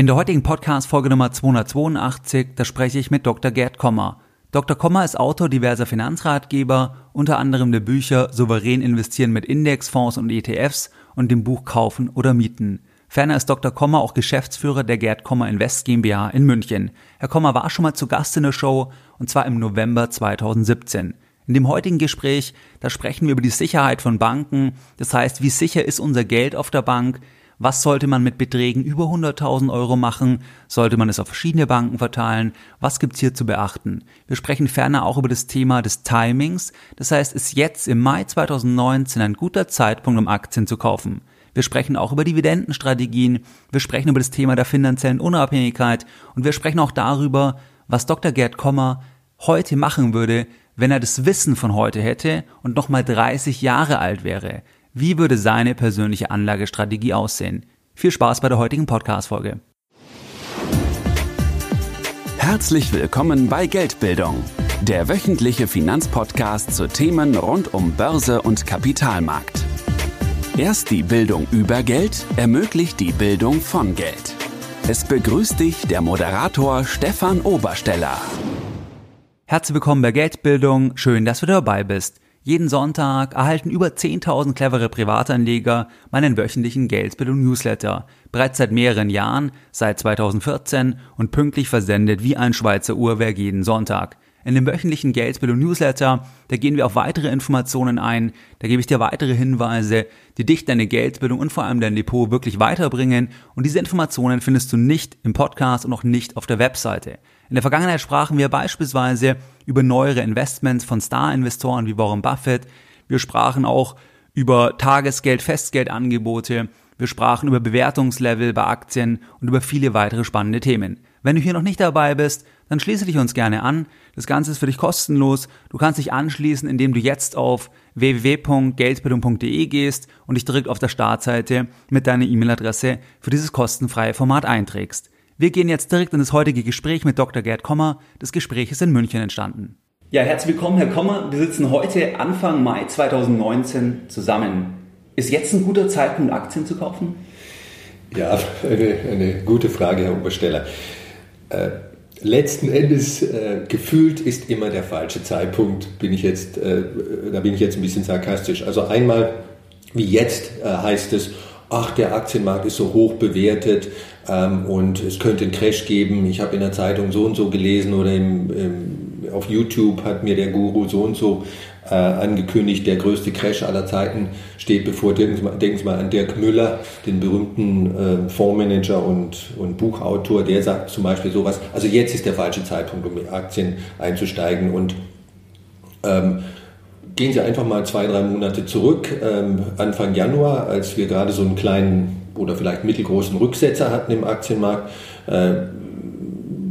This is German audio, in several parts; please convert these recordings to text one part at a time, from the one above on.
In der heutigen Podcast-Folge Nummer 282, da spreche ich mit Dr. Gerd Kommer. Dr. Kommer ist Autor diverser Finanzratgeber, unter anderem der Bücher Souverän investieren mit Indexfonds und ETFs und dem Buch Kaufen oder Mieten. Ferner ist Dr. Kommer auch Geschäftsführer der Gerd Kommer Invest GmbH in München. Herr Kommer war schon mal zu Gast in der Show und zwar im November 2017. In dem heutigen Gespräch, da sprechen wir über die Sicherheit von Banken, das heißt, wie sicher ist unser Geld auf der Bank, was sollte man mit Beträgen über 100.000 Euro machen? Sollte man es auf verschiedene Banken verteilen? Was gibt's hier zu beachten? Wir sprechen ferner auch über das Thema des Timings. Das heißt, ist jetzt im Mai 2019 ein guter Zeitpunkt, um Aktien zu kaufen? Wir sprechen auch über Dividendenstrategien. Wir sprechen über das Thema der finanziellen Unabhängigkeit. Und wir sprechen auch darüber, was Dr. Gerd Kommer heute machen würde, wenn er das Wissen von heute hätte und nochmal 30 Jahre alt wäre. Wie würde seine persönliche Anlagestrategie aussehen? Viel Spaß bei der heutigen Podcast-Folge. Herzlich willkommen bei Geldbildung, der wöchentliche Finanzpodcast zu Themen rund um Börse und Kapitalmarkt. Erst die Bildung über Geld ermöglicht die Bildung von Geld. Es begrüßt dich der Moderator Stefan Obersteller. Herzlich willkommen bei Geldbildung. Schön, dass du dabei bist. Jeden Sonntag erhalten über 10.000 clevere Privatanleger meinen wöchentlichen Geldbildung-Newsletter. Bereits seit mehreren Jahren, seit 2014 und pünktlich versendet wie ein Schweizer Uhrwerk jeden Sonntag. In dem wöchentlichen Geldbildung-Newsletter, da gehen wir auf weitere Informationen ein, da gebe ich dir weitere Hinweise, die dich deine Geldbildung und vor allem dein Depot wirklich weiterbringen und diese Informationen findest du nicht im Podcast und auch nicht auf der Webseite. In der Vergangenheit sprachen wir beispielsweise über neuere Investments von Star-Investoren wie Warren Buffett. Wir sprachen auch über Tagesgeld, Festgeldangebote. Wir sprachen über Bewertungslevel bei Aktien und über viele weitere spannende Themen. Wenn du hier noch nicht dabei bist, dann schließe dich uns gerne an. Das Ganze ist für dich kostenlos. Du kannst dich anschließen, indem du jetzt auf www.geldbildung.de gehst und dich direkt auf der Startseite mit deiner E-Mail-Adresse für dieses kostenfreie Format einträgst. Wir gehen jetzt direkt in das heutige Gespräch mit Dr. Gerd Kommer. Das Gespräch ist in München entstanden. Ja, herzlich willkommen, Herr Kommer. Wir sitzen heute Anfang Mai 2019 zusammen. Ist jetzt ein guter Zeitpunkt, Aktien zu kaufen? Ja, eine, eine gute Frage, Herr Obersteller. Äh, letzten Endes äh, gefühlt ist immer der falsche Zeitpunkt, bin ich jetzt, äh, da bin ich jetzt ein bisschen sarkastisch. Also einmal, wie jetzt, äh, heißt es, ach, der Aktienmarkt ist so hoch bewertet ähm, und es könnte einen Crash geben. Ich habe in der Zeitung so und so gelesen oder im, im, auf YouTube hat mir der Guru so und so äh, angekündigt, der größte Crash aller Zeiten steht bevor. Denken Sie mal, denken Sie mal an Dirk Müller, den berühmten äh, Fondsmanager und, und Buchautor, der sagt zum Beispiel sowas, also jetzt ist der falsche Zeitpunkt, um in Aktien einzusteigen und ähm, Gehen Sie einfach mal zwei, drei Monate zurück, ähm, Anfang Januar, als wir gerade so einen kleinen oder vielleicht mittelgroßen Rücksetzer hatten im Aktienmarkt. Äh,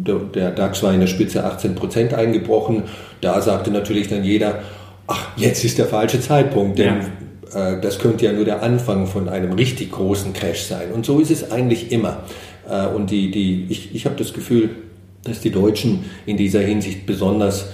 der, der, DAX war in der Spitze 18 Prozent eingebrochen. Da sagte natürlich dann jeder, ach, jetzt ist der falsche Zeitpunkt, denn ja. äh, das könnte ja nur der Anfang von einem richtig großen Crash sein. Und so ist es eigentlich immer. Äh, und die, die, ich, ich habe das Gefühl, dass die Deutschen in dieser Hinsicht besonders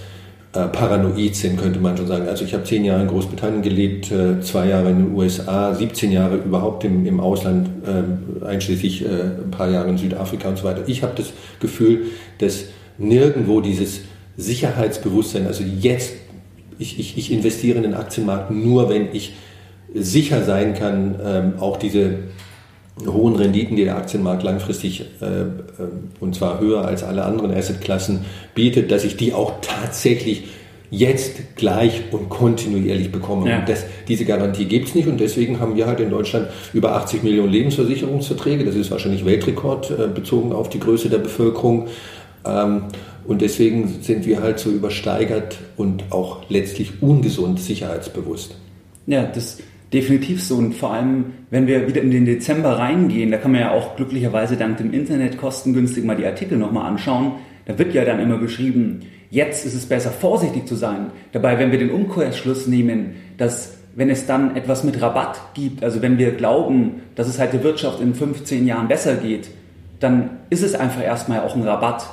äh, paranoid sind, könnte man schon sagen. Also ich habe zehn Jahre in Großbritannien gelebt, äh, zwei Jahre in den USA, 17 Jahre überhaupt im, im Ausland, äh, einschließlich ein paar Jahre in Südafrika und so weiter. Ich habe das Gefühl, dass nirgendwo dieses Sicherheitsbewusstsein, also jetzt, ich, ich, ich investiere in den Aktienmarkt nur, wenn ich sicher sein kann, ähm, auch diese hohen Renditen, die der Aktienmarkt langfristig äh, äh, und zwar höher als alle anderen Assetklassen bietet, dass ich die auch tatsächlich jetzt gleich und kontinuierlich bekomme. Ja. Das, diese Garantie gibt es nicht und deswegen haben wir halt in Deutschland über 80 Millionen Lebensversicherungsverträge. Das ist wahrscheinlich Weltrekord äh, bezogen auf die Größe der Bevölkerung. Ähm, und deswegen sind wir halt so übersteigert und auch letztlich ungesund sicherheitsbewusst. Ja, das definitiv so. Und vor allem, wenn wir wieder in den Dezember reingehen, da kann man ja auch glücklicherweise dank dem Internet kostengünstig mal die Artikel nochmal anschauen. Da wird ja dann immer beschrieben, jetzt ist es besser, vorsichtig zu sein. Dabei, wenn wir den Umkehrschluss nehmen, dass wenn es dann etwas mit Rabatt gibt, also wenn wir glauben, dass es halt der Wirtschaft in 15 Jahren besser geht, dann ist es einfach erstmal auch ein Rabatt,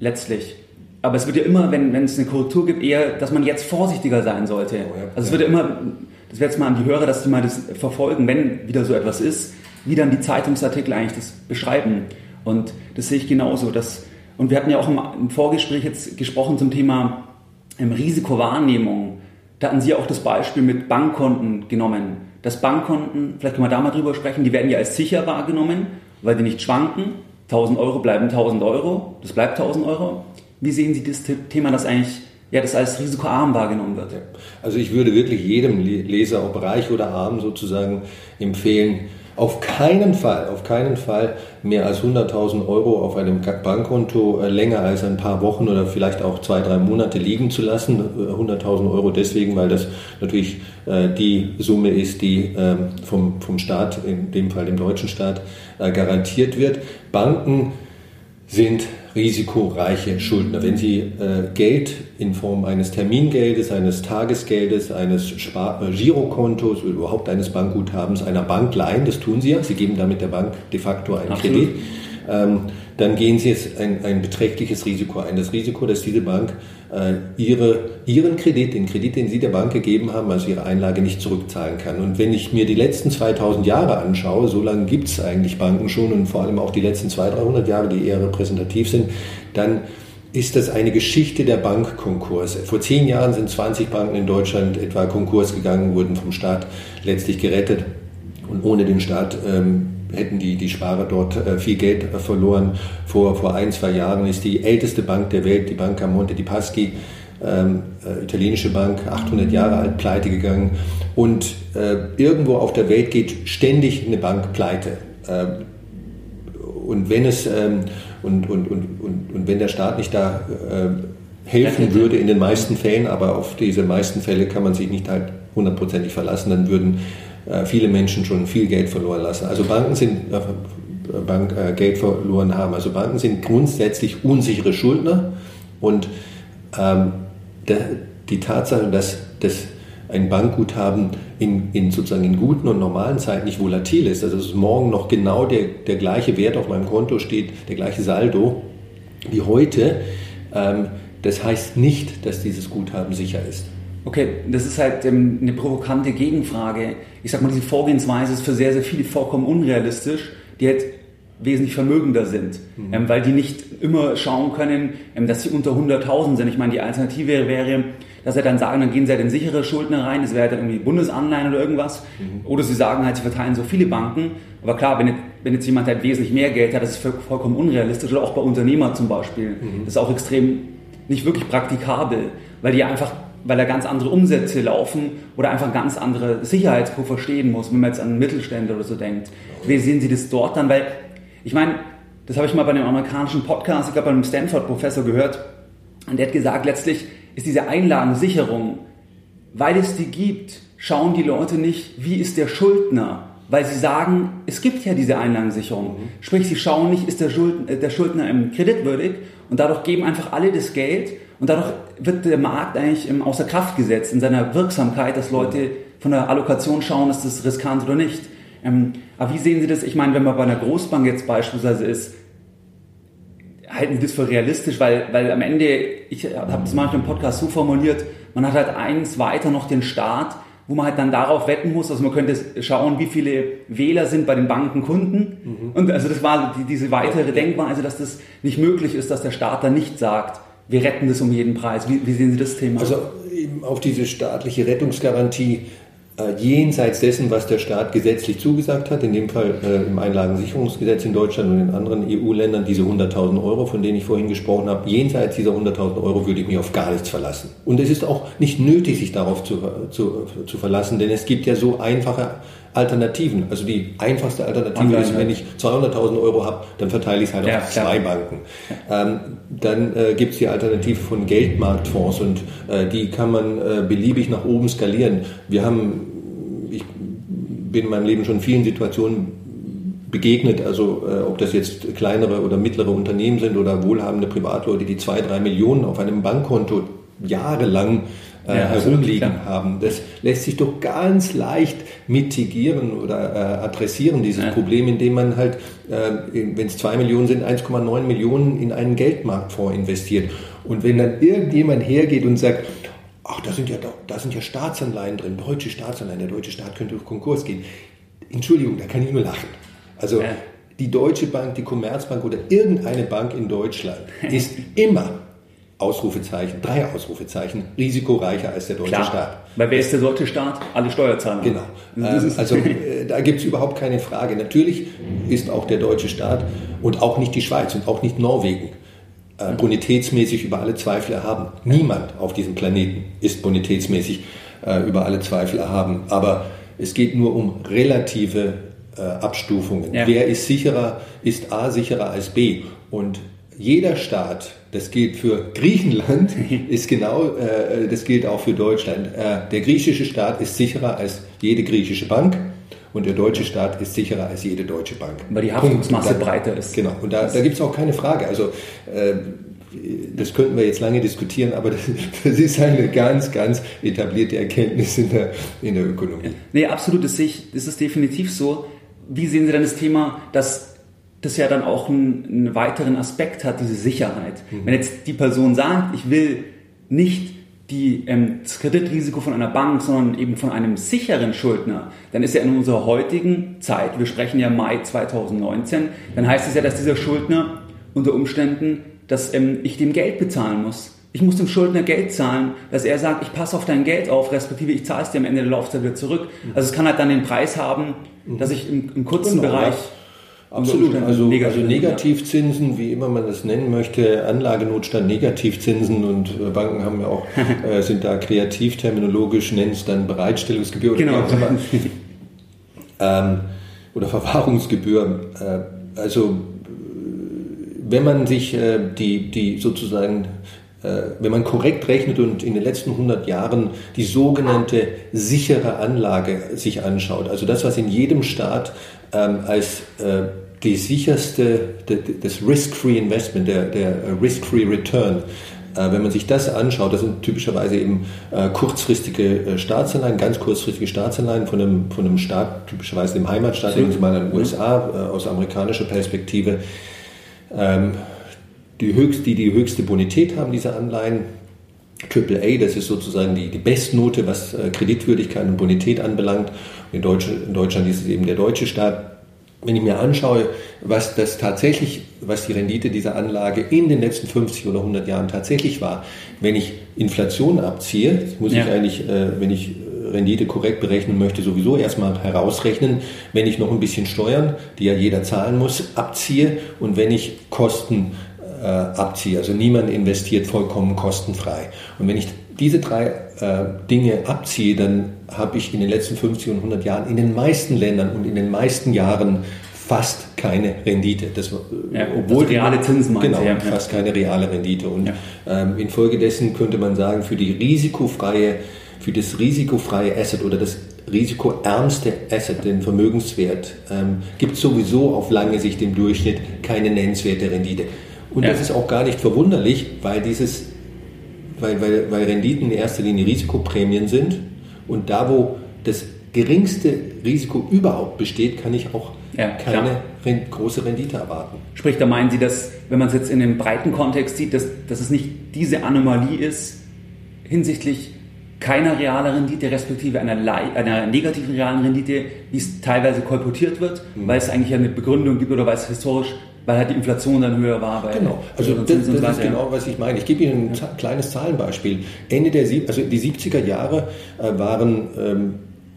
letztlich. Aber es wird ja immer, wenn, wenn es eine Korrektur gibt, eher, dass man jetzt vorsichtiger sein sollte. Oh also es wird ja immer das wäre jetzt mal an die Hörer, dass die mal das verfolgen, wenn wieder so etwas ist, wie dann die Zeitungsartikel eigentlich das beschreiben. Und das sehe ich genauso. Dass, und wir hatten ja auch im, Vorgespräch jetzt gesprochen zum Thema ähm, Risikowahrnehmung. Da hatten Sie auch das Beispiel mit Bankkonten genommen. Dass Bankkonten, vielleicht können wir da mal drüber sprechen, die werden ja als sicher wahrgenommen, weil die nicht schwanken. 1000 Euro bleiben 1000 Euro, das bleibt 1000 Euro. Wie sehen Sie das Thema, dass eigentlich ja, das als risikoarm wahrgenommen wird? Also ich würde wirklich jedem Leser, ob reich oder arm sozusagen, empfehlen, auf keinen Fall, auf keinen Fall mehr als 100.000 Euro auf einem Bankkonto äh, länger als ein paar Wochen oder vielleicht auch zwei, drei Monate liegen zu lassen. 100.000 äh, Euro deswegen, weil das natürlich äh, die Summe ist, die ähm, vom, vom Staat, in dem Fall dem deutschen Staat, garantiert wird. Banken sind risikoreiche Schuldner. Wenn Sie äh, Geld in Form eines Termingeldes, eines Tagesgeldes, eines Spar äh, Girokontos oder überhaupt eines Bankguthabens einer Bank leihen, das tun Sie ja, Sie geben damit der Bank de facto einen Absolut. Kredit, ähm, dann gehen Sie jetzt ein, ein beträchtliches Risiko ein. Das Risiko, dass diese Bank äh, ihre, ihren Kredit, den Kredit, den Sie der Bank gegeben haben, also Ihre Einlage nicht zurückzahlen kann. Und wenn ich mir die letzten 2000 Jahre anschaue, so lange gibt es eigentlich Banken schon und vor allem auch die letzten 200, 300 Jahre, die eher repräsentativ sind, dann ist das eine Geschichte der Bankkonkurse. Vor zehn Jahren sind 20 Banken in Deutschland etwa Konkurs gegangen, wurden vom Staat letztlich gerettet. Und ohne den Staat ähm, hätten die, die Sparer dort äh, viel Geld verloren. Vor, vor ein, zwei Jahren ist die älteste Bank der Welt, die Banca Monte di Paschi, ähm, äh, italienische Bank, 800 Jahre alt, pleite gegangen. Und äh, irgendwo auf der Welt geht ständig eine Bank pleite. Ähm, und wenn es ähm, und, und, und, und, und wenn der Staat nicht da äh, helfen würde in den meisten Fällen, aber auf diese meisten Fälle kann man sich nicht halt hundertprozentig verlassen, dann würden viele Menschen schon viel Geld verloren lassen. Also Banken sind äh, Bank, äh, Geld verloren haben. Also Banken sind grundsätzlich unsichere Schuldner und ähm, der, die Tatsache, dass, dass ein Bankguthaben in, in, sozusagen in guten und normalen Zeiten nicht volatil ist, also dass morgen noch genau der, der gleiche Wert auf meinem Konto steht, der gleiche Saldo wie heute, ähm, das heißt nicht, dass dieses Guthaben sicher ist. Okay, das ist halt ähm, eine provokante Gegenfrage. Ich sag mal, diese Vorgehensweise ist für sehr, sehr viele vollkommen unrealistisch, die halt wesentlich vermögender sind, mhm. ähm, weil die nicht immer schauen können, ähm, dass sie unter 100.000 sind. Ich meine, die Alternative wäre, dass sie dann sagen, dann gehen sie halt in sichere Schuldner rein, das wäre halt irgendwie Bundesanleihen oder irgendwas. Mhm. Oder sie sagen halt, sie verteilen so viele Banken. Aber klar, wenn, wenn jetzt jemand halt wesentlich mehr Geld hat, das ist vollkommen unrealistisch. Oder auch bei Unternehmern zum Beispiel. Mhm. Das ist auch extrem nicht wirklich praktikabel, weil die einfach weil da ganz andere Umsätze laufen oder einfach ganz andere Sicherheitspuffer stehen muss, wenn man jetzt an Mittelstände oder so denkt. Wie sehen Sie das dort dann? Weil, ich meine, das habe ich mal bei einem amerikanischen Podcast, ich glaube bei einem Stanford-Professor gehört, und der hat gesagt, letztlich ist diese Einlagensicherung, weil es die gibt, schauen die Leute nicht, wie ist der Schuldner, weil sie sagen, es gibt ja diese Einlagensicherung. Mhm. Sprich, sie schauen nicht, ist der, Schuldner, der Schuldner kreditwürdig und dadurch geben einfach alle das Geld und dadurch wird der Markt eigentlich außer Kraft gesetzt in seiner Wirksamkeit, dass Leute von der Allokation schauen, ist das riskant oder nicht. Ähm, aber wie sehen Sie das? Ich meine, wenn man bei einer Großbank jetzt beispielsweise ist, halten Sie das für realistisch, weil, weil am Ende, ich habe das manchmal im Podcast so formuliert, man hat halt eins weiter noch den Staat, wo man halt dann darauf wetten muss, also man könnte schauen, wie viele Wähler sind bei den Banken Kunden. Mhm. Und also das war die, diese weitere Denkweise, dass das nicht möglich ist, dass der Staat dann nicht sagt, wir retten das um jeden Preis. Wie, wie sehen Sie das Thema? Also auf diese staatliche Rettungsgarantie äh, jenseits dessen, was der Staat gesetzlich zugesagt hat, in dem Fall äh, im Einlagensicherungsgesetz in Deutschland und in anderen EU-Ländern, diese 100.000 Euro, von denen ich vorhin gesprochen habe, jenseits dieser 100.000 Euro würde ich mich auf gar nichts verlassen. Und es ist auch nicht nötig, sich darauf zu, zu, zu verlassen, denn es gibt ja so einfache Alternativen. Also die einfachste Alternative Online, ist, wenn ich 200.000 Euro habe, dann verteile ich es halt ja, auf zwei klar. Banken. Ähm, dann äh, gibt es die Alternative von Geldmarktfonds und äh, die kann man äh, beliebig nach oben skalieren. Wir haben bin in meinem Leben schon vielen Situationen begegnet, also äh, ob das jetzt kleinere oder mittlere Unternehmen sind oder wohlhabende Privatleute, die zwei, drei Millionen auf einem Bankkonto jahrelang äh, ja, herumliegen ja. haben. Das lässt sich doch ganz leicht mitigieren oder äh, adressieren, dieses ja. Problem, indem man halt, äh, wenn es zwei Millionen sind, 1,9 Millionen in einen Geldmarktfonds investiert. Und wenn dann irgendjemand hergeht und sagt, ach, da sind ja, da sind ja Staatsanleihen drin, deutsche Staatsanleihen, der deutsche Staat könnte auf Konkurs gehen. Entschuldigung, da kann ich nur lachen. Also ja. die Deutsche Bank, die Commerzbank oder irgendeine Bank in Deutschland ist immer Ausrufezeichen, drei Ausrufezeichen, risikoreicher als der deutsche Klar. Staat. Weil wer ist der deutsche Staat? Alle Steuerzahler. Genau. Ähm, also äh, da gibt es überhaupt keine Frage. Natürlich ist auch der deutsche Staat und auch nicht die Schweiz und auch nicht Norwegen äh, bonitätsmäßig über alle Zweifel erhaben. Niemand auf diesem Planeten ist bonitätsmäßig äh, über alle Zweifel erhaben. Aber es geht nur um relative Abstufungen. Ja. Wer ist sicherer, ist A sicherer als B. Und jeder Staat, das gilt für Griechenland, ist genau, äh, das gilt auch für Deutschland. Äh, der griechische Staat ist sicherer als jede griechische Bank und der deutsche Staat ist sicherer als jede deutsche Bank. Weil die Haftungsmasse. Da- breiter ist. Genau, und da, da gibt es auch keine Frage. Also äh, das könnten wir jetzt lange diskutieren, aber das, das ist eine ganz, ganz etablierte Erkenntnis in der, in der Ökonomie. Nee, absolut, das sehe ich, das ist definitiv so. Wie sehen Sie denn das Thema, dass das ja dann auch einen, einen weiteren Aspekt hat, diese Sicherheit? Wenn jetzt die Person sagt, ich will nicht die, ähm, das Kreditrisiko von einer Bank, sondern eben von einem sicheren Schuldner, dann ist ja in unserer heutigen Zeit, wir sprechen ja Mai 2019, dann heißt es ja, dass dieser Schuldner unter Umständen, dass ähm, ich dem Geld bezahlen muss. Ich muss dem Schuldner Geld zahlen, dass er sagt, ich passe auf dein Geld auf, respektive ich zahle es dir am Ende der Laufzeit wieder zurück. Also es kann halt dann den Preis haben, dass ich im, im kurzen Genau, Bereich ja. Absolut, also, also negativ- Negativzinsen, wie immer man das nennen möchte, Anlagenotstand, Negativzinsen und äh, Banken haben ja auch, äh, sind da kreativ terminologisch, nennen es dann Bereitstellungsgebühr oder Genau. immer. ähm, oder Verwahrungsgebühr. Äh, also äh, wenn man sich äh, die, die sozusagen, wenn man korrekt rechnet und in den letzten 100 Jahren die sogenannte sichere Anlage sich anschaut, also das, was in jedem Staat ähm, als äh, die sicherste, das Risk-Free Investment, der, der äh, Risk-Free Return, äh, wenn man sich das anschaut, das sind typischerweise eben äh, kurzfristige äh, Staatsanleihen, ganz kurzfristige Staatsanleihen von einem, von einem Staat, typischerweise dem Heimatstaat, nehmen Sie mal an den USA äh, aus amerikanischer Perspektive, ähm, die, höchst, die die höchste Bonität haben, diese Anleihen. AAA, das ist sozusagen die, die Bestnote, was äh, Kreditwürdigkeit und Bonität anbelangt. In Deutschland, in Deutschland ist es eben der deutsche Staat. Wenn ich mir anschaue, was das tatsächlich, was die Rendite dieser Anlage in den letzten 50 oder 100 Jahren tatsächlich war, wenn ich Inflation abziehe, das muss Ja. ich eigentlich, äh, wenn ich Rendite korrekt berechnen möchte, sowieso erstmal herausrechnen, wenn ich noch ein bisschen Steuern, die ja jeder zahlen muss, abziehe und wenn ich Kosten äh, abziehe. Also niemand investiert vollkommen kostenfrei. Und wenn ich diese drei äh, Dinge abziehe, dann habe ich in den letzten 50 und 100 Jahren in den meisten Ländern und in den meisten Jahren fast keine Rendite. Das, äh, Ja, also reale Zinsen meinen Genau, ja. fast keine reale Rendite. Und Ja. ähm, infolgedessen könnte man sagen, für die risikofreie, für das risikofreie Asset oder das risikoärmste Asset, den Vermögenswert, ähm, gibt es sowieso auf lange Sicht im Durchschnitt keine nennenswerte Rendite. Und Ja. das ist auch gar nicht verwunderlich, weil dieses, weil, weil, weil Renditen in erster Linie Risikoprämien sind und da, wo das geringste Risiko überhaupt besteht, kann ich auch Ja, keine klar. Ren große Rendite erwarten. Sprich, da meinen Sie, dass, wenn man es jetzt in dem breiten Kontext sieht, dass, dass es nicht diese Anomalie ist hinsichtlich keiner realen Rendite, respektive einer, einer negativen realen Rendite, wie es teilweise kolportiert wird, Mhm. weil es eigentlich eine Begründung gibt oder weil es historisch, weil halt die Inflation dann höher war. Genau, also das, das ist ja. genau, was ich meine. Ich gebe Ihnen ein za- kleines Zahlenbeispiel. Ende der, also die 70er Jahre äh, waren ähm,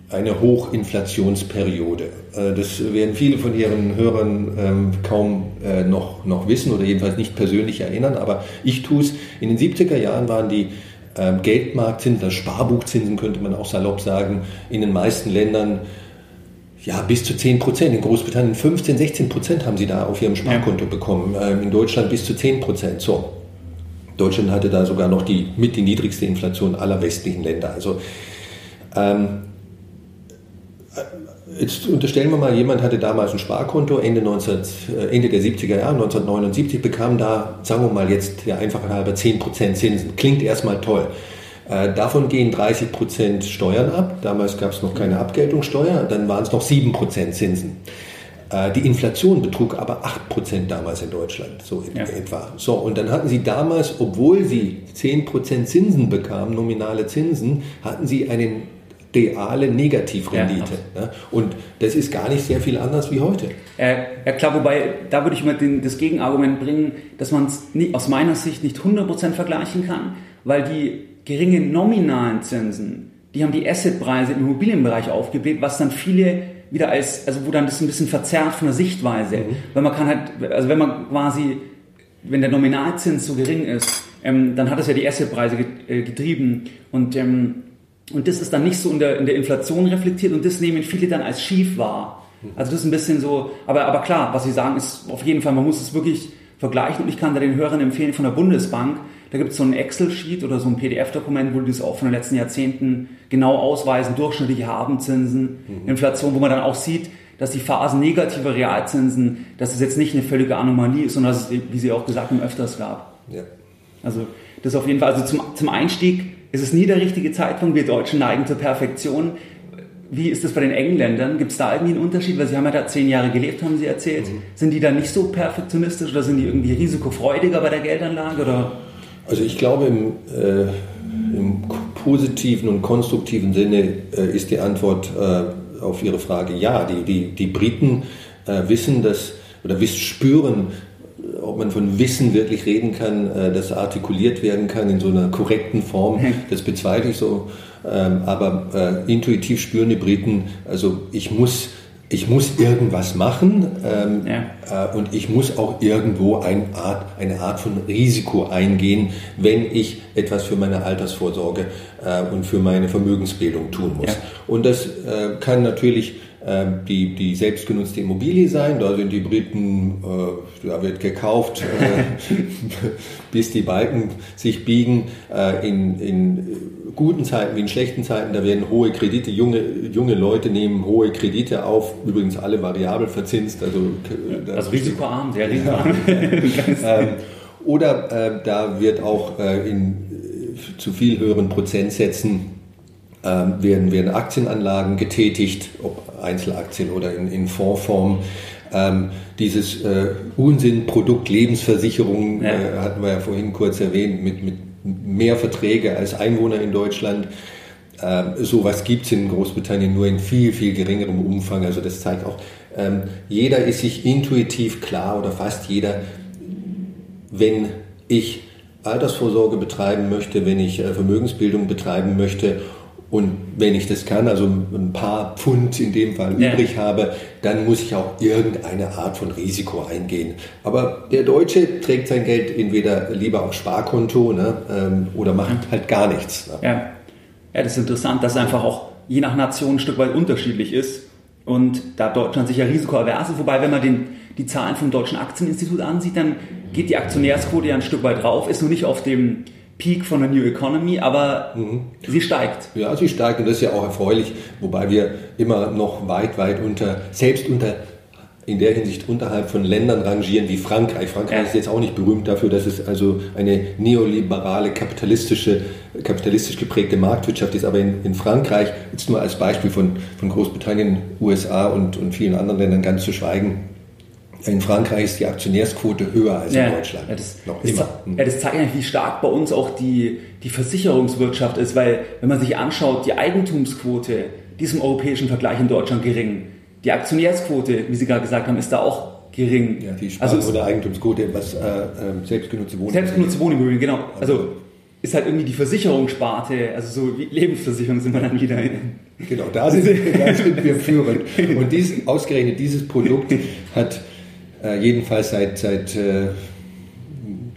eine Hochinflationsperiode. Äh, das werden viele von Ihren Hörern ähm, kaum äh, noch, noch wissen oder jedenfalls nicht persönlich erinnern, aber ich tue es. In den 70er Jahren waren die ähm, Geldmarktzinsen, also Sparbuchzinsen könnte man auch salopp sagen, in den meisten Ländern ja, bis zu 10 Prozent. In Großbritannien 15, 16 Prozent haben sie da auf ihrem Sparkonto bekommen. Ähm, In Deutschland bis zu 10 Prozent. So. Deutschland hatte da sogar noch die mit die niedrigste Inflation aller westlichen Länder. Also ähm, äh, jetzt unterstellen wir mal, jemand hatte damals ein Sparkonto Ende, 19, äh, Ende der 70er Jahre, 1979, bekam da, sagen wir mal jetzt der Einfachheit halber, 10% Zinsen. Klingt erstmal toll. Äh, davon gehen 30% Steuern ab. Damals gab es noch keine Abgeltungssteuer. Dann waren es noch 7% Zinsen. Äh, Die Inflation betrug aber 8% damals in Deutschland, so in Ja. etwa. So, und dann hatten sie damals, obwohl sie 10% Zinsen bekamen, nominale Zinsen, hatten sie einen reale Negativrendite. Ja, ne? Und das ist gar nicht sehr viel anders wie heute. ja klar, wobei da würde ich mal den, das Gegenargument bringen, dass man es aus meiner Sicht nicht 100% vergleichen kann, weil die geringen nominalen Zinsen, die haben die Assetpreise im Immobilienbereich aufgebläht, was dann viele wieder als, also wo dann das ein bisschen verzerrt von der Sichtweise, mhm. weil man kann halt, also wenn man quasi, wenn der Nominalzins so gering ist, ähm, dann hat es ja die Assetpreise äh, getrieben und ähm, und das ist dann nicht so in der, in der Inflation reflektiert und das nehmen viele dann als schief wahr. Mhm. Also das ist ein bisschen so, aber, aber klar, was Sie sagen, ist auf jeden Fall, man muss es wirklich vergleichen und ich kann da den Hörern empfehlen von der Bundesbank, da gibt es so ein Excel-Sheet oder so ein PDF-Dokument, wo die das auch von den letzten Jahrzehnten genau ausweisen, durchschnittliche Habenzinsen, mhm. Inflation, wo man dann auch sieht, dass die Phasen negativer Realzinsen, dass es jetzt nicht eine völlige Anomalie ist, sondern dass es, wie Sie auch gesagt haben, öfters gab. Ja. Also das auf jeden Fall, also zum, zum Einstieg ist es nie der richtige Zeitpunkt. Wir Deutschen neigen zur Perfektion. Wie ist das bei den Engländern? Gibt es da irgendwie einen Unterschied? Weil Sie haben ja da zehn Jahre gelebt, haben Sie erzählt. Mhm. Sind die da nicht so perfektionistisch oder sind die irgendwie risikofreudiger bei der Geldanlage? Oder? Also ich glaube, im, äh, im positiven und konstruktiven Sinne äh, ist die Antwort äh, auf Ihre Frage ja. Die, die, die Briten äh, wissen das oder wissen, spüren, ob man von Wissen wirklich reden kann, äh, das artikuliert werden kann in so einer korrekten Form, das bezweifle ich so. Ähm, aber äh, intuitiv spüren die Briten, also ich muss ich muss irgendwas machen ähm, ja. äh, und ich muss auch irgendwo ein Art, eine Art von Risiko eingehen, wenn ich etwas für meine Altersvorsorge äh, und für meine Vermögensbildung tun muss. Ja. Und das äh, kann natürlich die, die selbstgenutzte Immobilie sein. Da sind die Briten, äh, da wird gekauft, äh, bis die Balken sich biegen. Äh, in, in guten Zeiten wie in schlechten Zeiten, da werden hohe Kredite, junge, junge Leute nehmen hohe Kredite auf, übrigens alle variabel verzinst. Also, also risikoarm, sehr risikoarm. ähm, oder äh, da wird auch äh, in zu viel höheren Prozentsätzen ähm, werden, werden Aktienanlagen getätigt, ob Einzelaktien oder in, in Fondsform. Ähm, dieses äh, Unsinnprodukt Lebensversicherung ja. äh, hatten wir ja vorhin kurz erwähnt, mit, mit mehr Verträge als Einwohner in Deutschland. Ähm, sowas gibt es in Großbritannien nur in viel, viel geringerem Umfang. Also das zeigt auch, ähm, jeder ist sich intuitiv klar oder fast jeder, wenn ich Altersvorsorge betreiben möchte, wenn ich äh, Vermögensbildung betreiben möchte und wenn ich das kann, also ein paar Pfund in dem Fall ja. übrig habe, dann muss ich auch irgendeine Art von Risiko eingehen. Aber der Deutsche trägt sein Geld entweder lieber auf Sparkonto ne, ähm, oder macht halt gar nichts. Ne? Ja. ja, das ist interessant, dass es einfach auch je nach Nation ein Stück weit unterschiedlich ist. Und da Deutschland sicher risikoavers ist, wobei, wenn man den, die Zahlen vom Deutschen Aktieninstitut ansieht, dann geht die Aktionärsquote ja ein Stück weit rauf, ist nur nicht auf dem Peak von der New Economy, aber mhm. sie steigt. Ja, sie steigt und das ist ja auch erfreulich, wobei wir immer noch weit, weit unter, selbst unter in der Hinsicht unterhalb von Ländern rangieren wie Frankreich. Frankreich ja. ist jetzt auch nicht berühmt dafür, dass es also eine neoliberale, kapitalistische, kapitalistisch geprägte Marktwirtschaft ist. Aber in, in Frankreich, jetzt nur als Beispiel von, von Großbritannien, USA und, und vielen anderen Ländern ganz zu schweigen, in Frankreich ist die Aktionärsquote höher als ja, in Deutschland. Ja, das, Noch immer. Das, ja, das zeigt eigentlich, wie stark bei uns auch die, die Versicherungswirtschaft ist, weil wenn man sich anschaut, die Eigentumsquote, die ist im europäischen Vergleich in Deutschland gering. Die Aktionärsquote, wie Sie gerade gesagt haben, ist da auch gering. Ja, die Spar also oder Eigentumsquote, was äh, äh, selbstgenutzte Wohnungen. Selbstgenutzte Wohnungen, genau. Also ist halt irgendwie die Versicherungssparte, also so wie Lebensversicherung sind wir dann wieder in. Genau, da sind, da sind wir führend. Und dies, ausgerechnet dieses Produkt hat äh, jedenfalls seit, seit äh,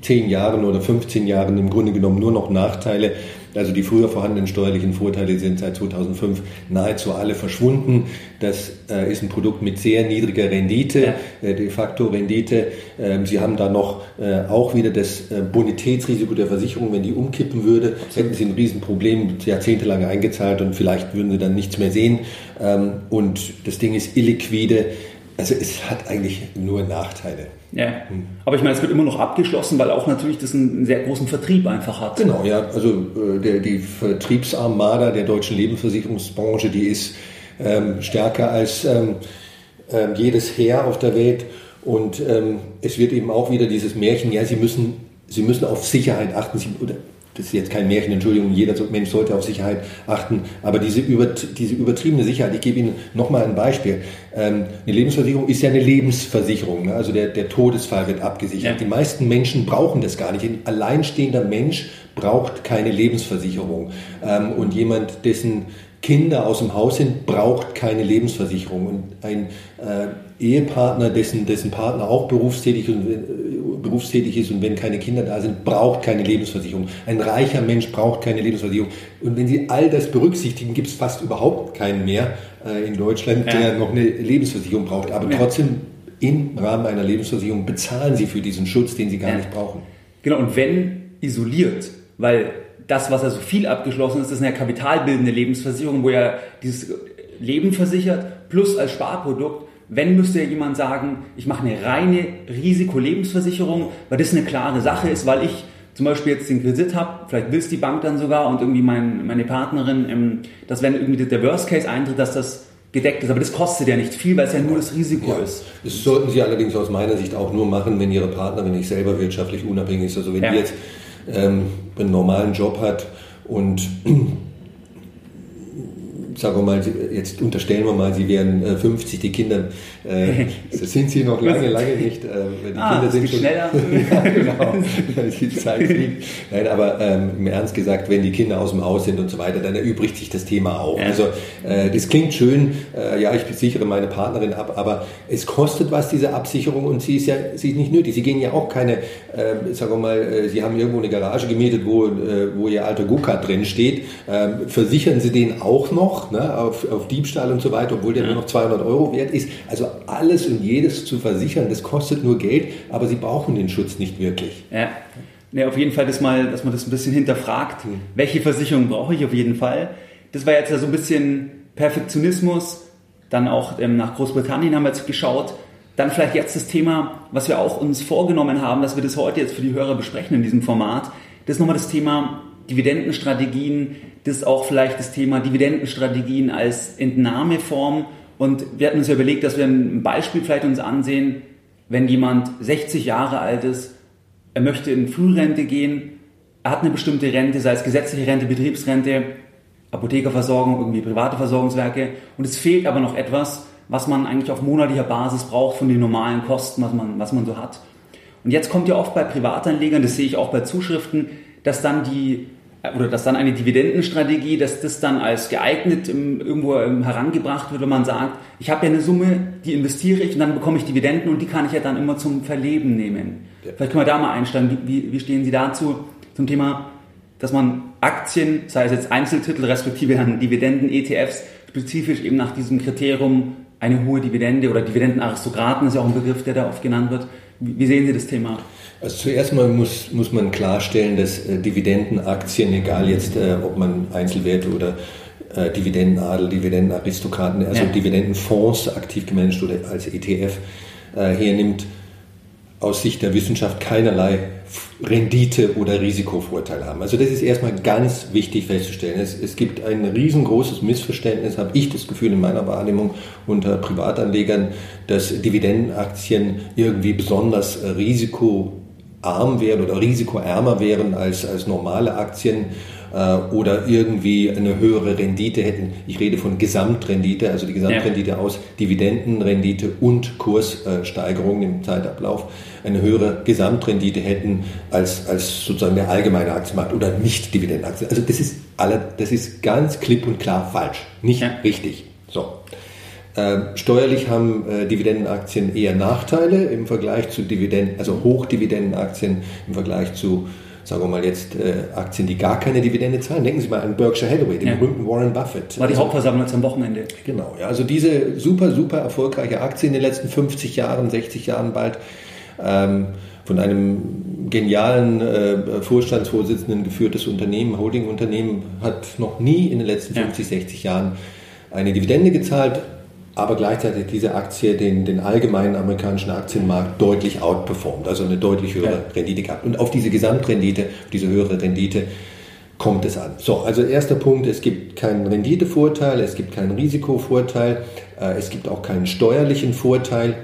10 Jahren oder 15 Jahren im Grunde genommen nur noch Nachteile. Also die früher vorhandenen steuerlichen Vorteile sind seit 2005 nahezu alle verschwunden. Das äh, ist ein Produkt mit sehr niedriger Rendite, ja. äh, de facto Rendite. Ähm, Sie haben da noch äh, auch wieder das äh, Bonitätsrisiko der Versicherung. Wenn die umkippen würde, hätten Sie ein Riesenproblem, jahrzehntelang eingezahlt und vielleicht würden Sie dann nichts mehr sehen. Ähm, und das Ding ist illiquide. Also es hat eigentlich nur Nachteile. Ja, hm. aber ich meine, es wird immer noch abgeschlossen, weil auch natürlich das einen sehr großen Vertrieb einfach hat. Genau, ja, also äh, der, die Vertriebsarmada der deutschen Lebensversicherungsbranche, die ist ähm, stärker als ähm, ähm, jedes Heer auf der Welt und ähm, es wird eben auch wieder dieses Märchen, ja, Sie müssen, Sie müssen auf Sicherheit achten, Sie, oder das ist jetzt kein Märchen, Entschuldigung, jeder Mensch sollte auf Sicherheit achten, aber diese, über, diese übertriebene Sicherheit, ich gebe Ihnen nochmal ein Beispiel. Ähm, eine Lebensversicherung ist ja eine Lebensversicherung, ne? also der, der Todesfall wird abgesichert. Ja. Die meisten Menschen brauchen das gar nicht. Ein alleinstehender Mensch braucht keine Lebensversicherung. Ähm, und jemand, dessen Kinder aus dem Haus sind, braucht keine Lebensversicherung. Und ein äh, Ehepartner, dessen, dessen Partner auch berufstätig, und, äh, berufstätig ist und wenn keine Kinder da sind, braucht keine Lebensversicherung. Ein reicher Mensch braucht keine Lebensversicherung. Und wenn Sie all das berücksichtigen, gibt es fast überhaupt keinen mehr äh, in Deutschland, ja. der noch eine Lebensversicherung braucht. Aber ja. trotzdem im Rahmen einer Lebensversicherung bezahlen Sie für diesen Schutz, den Sie gar ja. nicht brauchen. Genau, und wenn isoliert, weil das, was ja so viel abgeschlossen ist, ist eine kapitalbildende Lebensversicherung, wo ja dieses Leben versichert, plus als Sparprodukt wenn müsste ja jemand sagen, ich mache eine reine Risikolebensversicherung, weil das eine klare Sache ist, weil ich zum Beispiel jetzt den Kredit habe, vielleicht will es die Bank dann sogar und irgendwie mein, meine Partnerin, ähm, dass wenn irgendwie der Worst Case eintritt, dass das gedeckt ist. Aber das kostet ja nicht viel, weil es ja nur das Risiko ja. ist. Das sollten Sie allerdings aus meiner Sicht auch nur machen, wenn Ihre Partnerin nicht selber wirtschaftlich unabhängig ist. Also wenn ja. die jetzt ähm, einen normalen Job hat und sagen wir mal, jetzt unterstellen wir mal, sie wären 50, äh, die Kinder, äh, das sind sie noch lange, lange nicht. Äh, die ah, Kinder sind schon, schneller. ja, genau, die Zeit fliegt. Nein, aber ähm, im Ernst gesagt, wenn die Kinder aus dem Haus sind und so weiter, dann erübrigt sich das Thema auch. Ja. Also äh, das klingt schön, äh, ja, ich sichere meine Partnerin ab, aber es kostet was, diese Absicherung und sie ist ja sie ist nicht nötig. Sie gehen ja auch keine, äh, sagen wir mal, äh, sie haben irgendwo eine Garage gemietet, wo, äh, wo ihr alter Go-Kart drin steht. Ähm, versichern sie den auch noch? ne, auf, auf Diebstahl und so weiter, obwohl der ja. nur noch 200 Euro wert ist. Also alles und jedes zu versichern, das kostet nur Geld, aber sie brauchen den Schutz nicht wirklich. Ja. Ja, auf jeden Fall, dass, mal, dass man das ein bisschen hinterfragt. Hm. Welche Versicherung brauche ich auf jeden Fall? Das war jetzt ja so ein bisschen Perfektionismus. Dann auch ähm, nach Großbritannien haben wir jetzt geschaut. Dann vielleicht jetzt das Thema, was wir auch uns vorgenommen haben, dass wir das heute jetzt für die Hörer besprechen in diesem Format. Das ist nochmal das Thema Dividendenstrategien, das ist auch vielleicht das Thema Dividendenstrategien als Entnahmeform. Und wir hatten uns ja überlegt, dass wir ein Beispiel vielleicht uns ansehen, wenn jemand 60 Jahre alt ist, er möchte in Frührente gehen, er hat eine bestimmte Rente, sei es gesetzliche Rente, Betriebsrente, Apothekerversorgung, irgendwie private Versorgungswerke und es fehlt aber noch etwas, was man eigentlich auf monatlicher Basis braucht von den normalen Kosten, was man, was man so hat. Und jetzt kommt ja oft bei Privatanlegern, das sehe ich auch bei Zuschriften, dass dann die oder dass dann eine Dividendenstrategie, dass das dann als geeignet irgendwo herangebracht wird, wenn man sagt, ich habe ja eine Summe, die investiere ich und dann bekomme ich Dividenden und die kann ich ja dann immer zum Verleben nehmen. Ja. Vielleicht können wir da mal einsteigen. Wie, wie stehen Sie dazu zum Thema, dass man Aktien, sei es jetzt Einzeltitel respektive Dividenden, ETFs, spezifisch eben nach diesem Kriterium eine hohe Dividende oder Dividendenaristokraten ist ja auch ein Begriff, der da oft genannt wird. Wie sehen Sie das Thema? Also zuerst mal muss, muss man klarstellen, dass äh, Dividendenaktien, egal jetzt äh, ob man Einzelwerte oder äh, Dividendenadel, Dividendenaristokraten, also ja. Dividendenfonds aktiv gemanagt oder als ETF äh, hernimmt, aus Sicht der Wissenschaft keinerlei Rendite- oder Risikovorteil haben. Also das ist erstmal ganz wichtig festzustellen. Es, es gibt ein riesengroßes Missverständnis, habe ich das Gefühl in meiner Wahrnehmung unter Privatanlegern, dass Dividendenaktien irgendwie besonders risiko arm wären oder risikoärmer wären als, als normale Aktien äh, oder irgendwie eine höhere Rendite hätten. Ich rede von Gesamtrendite, also die Gesamtrendite ja. aus Dividendenrendite und Kurssteigerung im Zeitablauf, eine höhere Gesamtrendite hätten als, als sozusagen der allgemeine Aktienmarkt oder nicht Dividendenaktien. Also das ist, alle, das ist ganz klipp und klar falsch, nicht ja. richtig. So. Äh, steuerlich haben äh, Dividendenaktien eher Nachteile im Vergleich zu Dividenden, also Hochdividendenaktien im Vergleich zu, sagen wir mal jetzt, äh, Aktien, die gar keine Dividende zahlen. Denken Sie mal an Berkshire Hathaway, den ja. berühmten Warren Buffett. War die Hauptversammlung jetzt am Wochenende. Genau, ja. Also diese super, super erfolgreiche Aktie in den letzten 50 Jahren, 60 Jahren bald, ähm, von einem genialen äh, Vorstandsvorsitzenden geführtes Unternehmen, Holdingunternehmen, hat noch nie in den letzten 50, ja. 60 Jahren eine Dividende gezahlt, aber gleichzeitig diese Aktie den, den allgemeinen amerikanischen Aktienmarkt deutlich outperformt, also eine deutlich höhere ja. Rendite gehabt. Und auf diese Gesamtrendite, auf diese höhere Rendite kommt es an. So, also erster Punkt, es gibt keinen Renditevorteil, es gibt keinen Risikovorteil, äh, es gibt auch keinen steuerlichen Vorteil.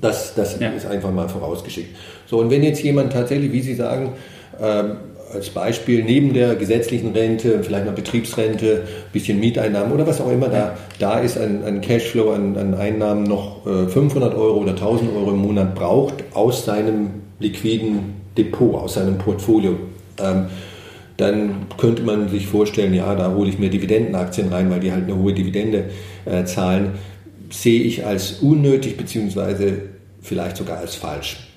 Das, das ja. ist einfach mal vorausgeschickt. So, und wenn jetzt jemand tatsächlich, wie Sie sagen, ähm, als Beispiel neben der gesetzlichen Rente, vielleicht noch Betriebsrente, bisschen Mieteinnahmen oder was auch immer da, da ist, ein, ein Cashflow an, an Einnahmen noch 500 äh, Euro oder 1000 Euro im Monat braucht aus seinem liquiden Depot, aus seinem Portfolio. Ähm, dann könnte man sich vorstellen, ja, da hole ich mir Dividendenaktien rein, weil die halt eine hohe Dividende äh, zahlen, sehe ich als unnötig beziehungsweise vielleicht sogar als falsch.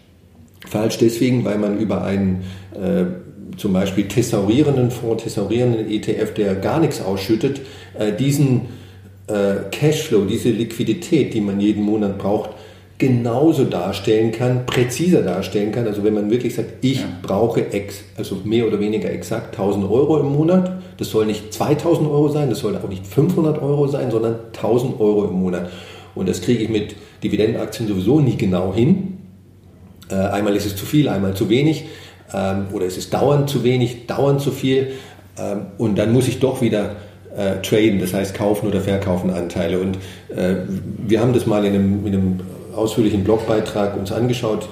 Falsch deswegen, weil man über einen äh, zum Beispiel thesaurierenden Fonds, thesaurierenden ETF, der gar nichts ausschüttet, äh, diesen äh, Cashflow, diese Liquidität, die man jeden Monat braucht, genauso darstellen kann, präziser darstellen kann. Also wenn man wirklich sagt, ich ja. brauche ex, also mehr oder weniger exakt 1000 Euro im Monat, das soll nicht 2000 Euro sein, das soll auch nicht 500 Euro sein, sondern 1000 Euro im Monat. Und das kriege ich mit Dividendenaktien sowieso nie genau hin. Äh, einmal ist es zu viel, einmal zu wenig ähm, oder es ist dauernd zu wenig, dauernd zu viel. Ähm, und dann muss ich doch wieder äh, traden, das heißt kaufen oder verkaufen Anteile. Und äh, wir haben das mal in einem, in einem ausführlichen Blogbeitrag uns angeschaut,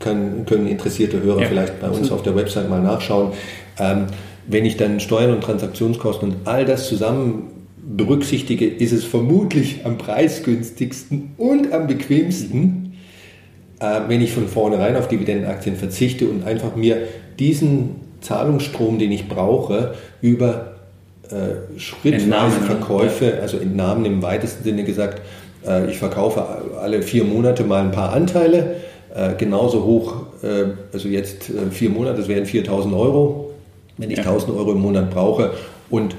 können, können interessierte Hörer ja. vielleicht bei uns auf der Website mal nachschauen. Ähm, wenn ich dann Steuern und Transaktionskosten und all das zusammen berücksichtige, ist es vermutlich am preisgünstigsten und am bequemsten, wenn ich von vornherein auf Dividendenaktien verzichte und einfach mir diesen Zahlungsstrom, den ich brauche, über äh, schrittweise Entnahmen, Verkäufe, also Entnahmen im weitesten Sinne gesagt, äh, ich verkaufe alle vier Monate mal ein paar Anteile, äh, genauso hoch, äh, also jetzt vier Monate, das wären 4000 Euro, wenn ich ja. 1000 Euro im Monat brauche und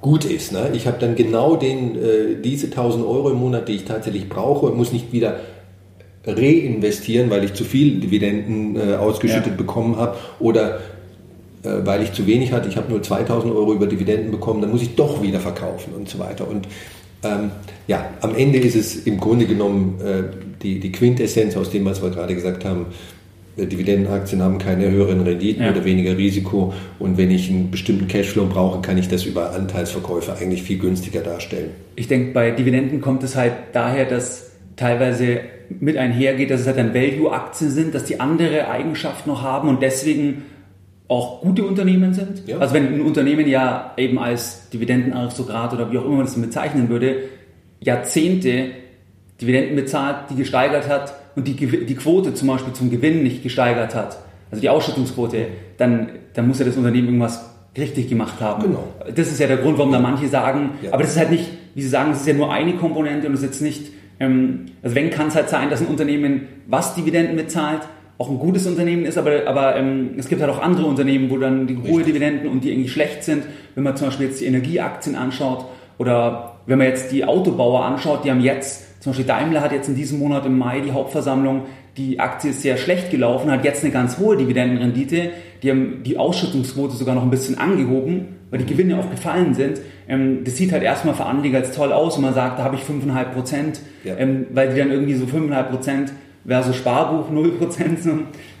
gut ist. Ne? Ich habe dann genau den, diese 1000 Euro im Monat, die ich tatsächlich brauche und muss nicht wieder reinvestieren, weil ich zu viel Dividenden äh, ausgeschüttet ja. bekommen habe oder äh, weil ich zu wenig hatte, ich habe nur 2000 Euro über Dividenden bekommen, dann muss ich doch wieder verkaufen und so weiter. Und ähm, ja, am Ende ist es im Grunde genommen äh, die, die Quintessenz aus dem, was wir gerade gesagt haben. Dividendenaktien haben keine höheren Renditen ja. oder weniger Risiko und wenn ich einen bestimmten Cashflow brauche, kann ich das über Anteilsverkäufe eigentlich viel günstiger darstellen. Ich denke, bei Dividenden kommt es halt daher, dass teilweise mit einhergeht, dass es halt dann Value-Aktien sind, dass die andere Eigenschaften noch haben und deswegen auch gute Unternehmen sind. Ja. Also wenn ein Unternehmen ja eben als Dividendenaristokrat oder wie auch immer man das bezeichnen würde, Jahrzehnte Dividenden bezahlt, die gesteigert hat und die, die Quote zum Beispiel zum Gewinn nicht gesteigert hat, also die Ausschüttungsquote, dann, dann muss ja das Unternehmen irgendwas richtig gemacht haben. Genau. Das ist ja der Grund, warum da manche sagen, ja. aber das ist halt nicht, wie Sie sagen, das ist ja nur eine Komponente und es ist jetzt nicht, ähm, also wenn kann es halt sein, dass ein Unternehmen was Dividenden bezahlt, auch ein gutes Unternehmen ist, aber, aber ähm, es gibt halt auch andere Unternehmen, wo dann die hohe Dividenden und die irgendwie schlecht sind. Wenn man zum Beispiel jetzt die Energieaktien anschaut oder wenn man jetzt die Autobauer anschaut, die haben jetzt, zum Beispiel Daimler hat jetzt in diesem Monat im Mai die Hauptversammlung, die Aktie ist sehr schlecht gelaufen, hat jetzt eine ganz hohe Dividendenrendite, die haben die Ausschüttungsquote sogar noch ein bisschen angehoben, weil die Gewinne auch gefallen sind. Ähm, das sieht halt erstmal für Anleger als toll aus und man sagt, da habe ich 5,5 Prozent, ja. ähm, weil die dann irgendwie so 5,5 Prozent versus Sparbuch 0%.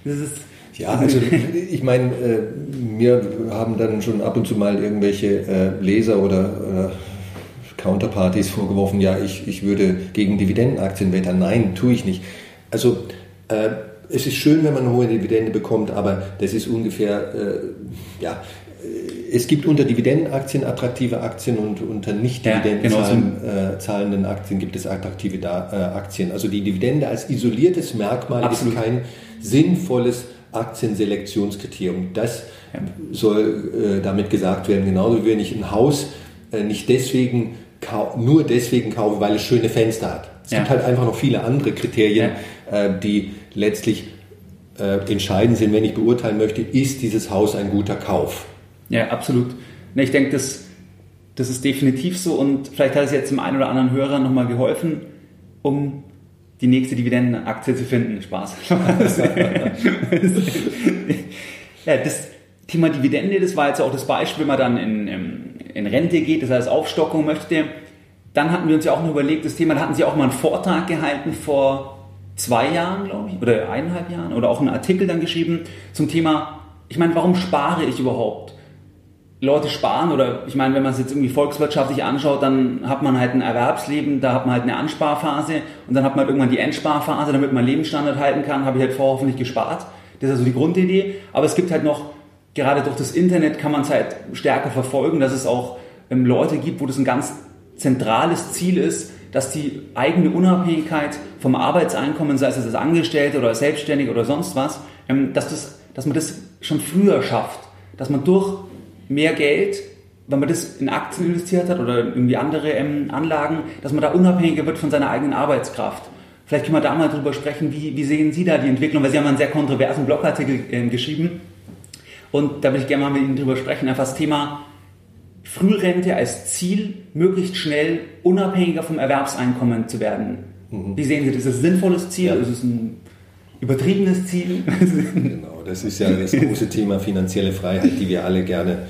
Das ist ja, also ich meine, äh, mir haben dann schon ab und zu mal irgendwelche äh, Leser oder äh, Counterparties vorgeworfen, ja, ich, ich würde gegen Dividendenaktien wettern. Nein, tue ich nicht. Also äh, es ist schön, wenn man eine hohe Dividende bekommt, aber das ist ungefähr, äh, ja, es gibt unter Dividendenaktien attraktive Aktien und unter nicht Dividendenzahlenden ja, genau. äh, Aktien gibt es attraktive da, äh, Aktien. Also die Dividende als isoliertes Merkmal Absolut. ist kein sinnvolles Aktienselektionskriterium. Das ja. soll äh, damit gesagt werden. Genauso wie wenn ich ein Haus äh, nicht deswegen nur deswegen kaufe, weil es schöne Fenster hat. Es ja. gibt halt einfach noch viele andere Kriterien, äh, die letztlich äh, entscheidend sind, wenn ich beurteilen möchte, ist dieses Haus ein guter Kauf. Ja, absolut. Ich denke, das, das ist definitiv so und vielleicht hat es jetzt dem einen oder anderen Hörer nochmal geholfen, um die nächste Dividendenaktie zu finden. Spaß. ja, das Thema Dividende, das war jetzt auch das Beispiel, wenn man dann in, in Rente geht, das heißt Aufstockung möchte. Dann hatten wir uns ja auch noch überlegt, das Thema, da hatten Sie auch mal einen Vortrag gehalten vor zwei Jahren, glaube ich, oder eineinhalb Jahren, oder auch einen Artikel dann geschrieben zum Thema, ich meine, warum spare ich überhaupt? Leute sparen oder ich meine, wenn man es jetzt irgendwie volkswirtschaftlich anschaut, dann hat man halt ein Erwerbsleben, da hat man halt eine Ansparphase und dann hat man halt irgendwann die Endsparphase, damit man Lebensstandard halten kann, habe ich halt vorher hoffentlich gespart. Das ist also die Grundidee. Aber es gibt halt noch, gerade durch das Internet kann man es halt stärker verfolgen, dass es auch ähm, Leute gibt, wo das ein ganz zentrales Ziel ist, dass die eigene Unabhängigkeit vom Arbeitseinkommen, sei es als Angestellte oder als Selbstständige oder sonst was, ähm, dass, das, dass man das schon früher schafft. Dass man durch mehr Geld, wenn man das in Aktien investiert hat oder irgendwie andere ähm, Anlagen, dass man da unabhängiger wird von seiner eigenen Arbeitskraft. Vielleicht können wir da mal drüber sprechen, wie, wie sehen Sie da die Entwicklung, weil Sie haben einen sehr kontroversen Blogartikel äh, geschrieben und da würde ich gerne mal mit Ihnen drüber sprechen, einfach das Thema Frührente als Ziel, möglichst schnell unabhängiger vom Erwerbseinkommen zu werden. Mhm. Wie sehen Sie das? Ist das ein sinnvolles Ziel? Ja. Ist es ein übertriebenes Ziel? genau, das ist ja das große Thema finanzielle Freiheit, die wir alle gerne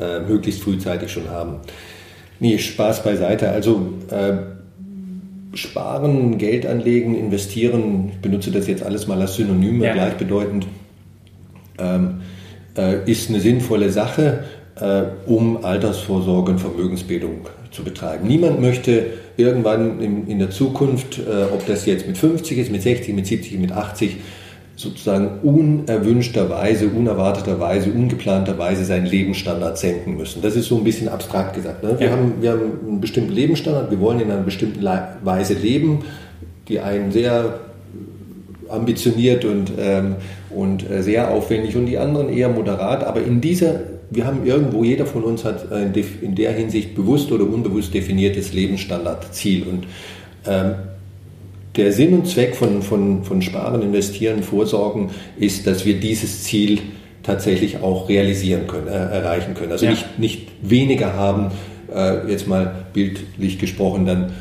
äh, möglichst frühzeitig schon haben. Nee, Spaß beiseite. Also äh, sparen, Geld anlegen, investieren, ich benutze das jetzt alles mal als Synonyme, ja. gleichbedeutend, ähm, äh, ist eine sinnvolle Sache äh, um Altersvorsorge und Vermögensbildung zu betreiben. Niemand möchte irgendwann in, in der Zukunft, äh, ob das jetzt mit 50 ist, mit 60, mit 70, mit 80, sozusagen unerwünschterweise, unerwarteterweise, ungeplanterweise seinen Lebensstandard senken müssen. Das ist so ein bisschen abstrakt gesagt. Ne? Wir, ja. haben, wir haben einen bestimmten Lebensstandard, wir wollen in einer bestimmten Weise leben, die einen sehr ambitioniert und, ähm, und äh, sehr aufwendig und die anderen eher moderat. Aber in dieser wir haben irgendwo, jeder von uns hat in der Hinsicht bewusst oder unbewusst definiertes Lebensstandardziel. Und ähm, der Sinn und Zweck von, von, von Sparen, Investieren, Vorsorgen ist, dass wir dieses Ziel tatsächlich auch realisieren können, äh, erreichen können. Also ja. nicht, nicht weniger haben, äh, jetzt mal bildlich gesprochen, dann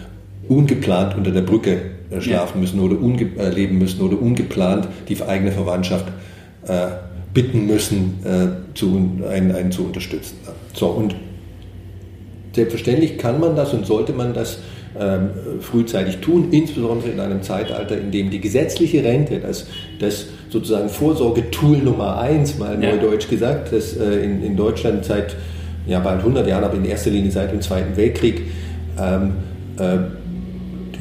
ungeplant unter der Brücke schlafen ja. müssen oder äh, leben müssen oder ungeplant die eigene Verwandtschaft äh, bitten müssen, äh, zu, einen, einen zu unterstützen. So, und selbstverständlich kann man das und sollte man das ähm, frühzeitig tun, insbesondere in einem Zeitalter, in dem die gesetzliche Rente, das, das sozusagen Vorsorgetool Nummer eins, mal ja. neudeutsch gesagt, das äh, in, in Deutschland seit ja, bald 100 Jahren, aber in erster Linie seit dem Zweiten Weltkrieg ähm, äh,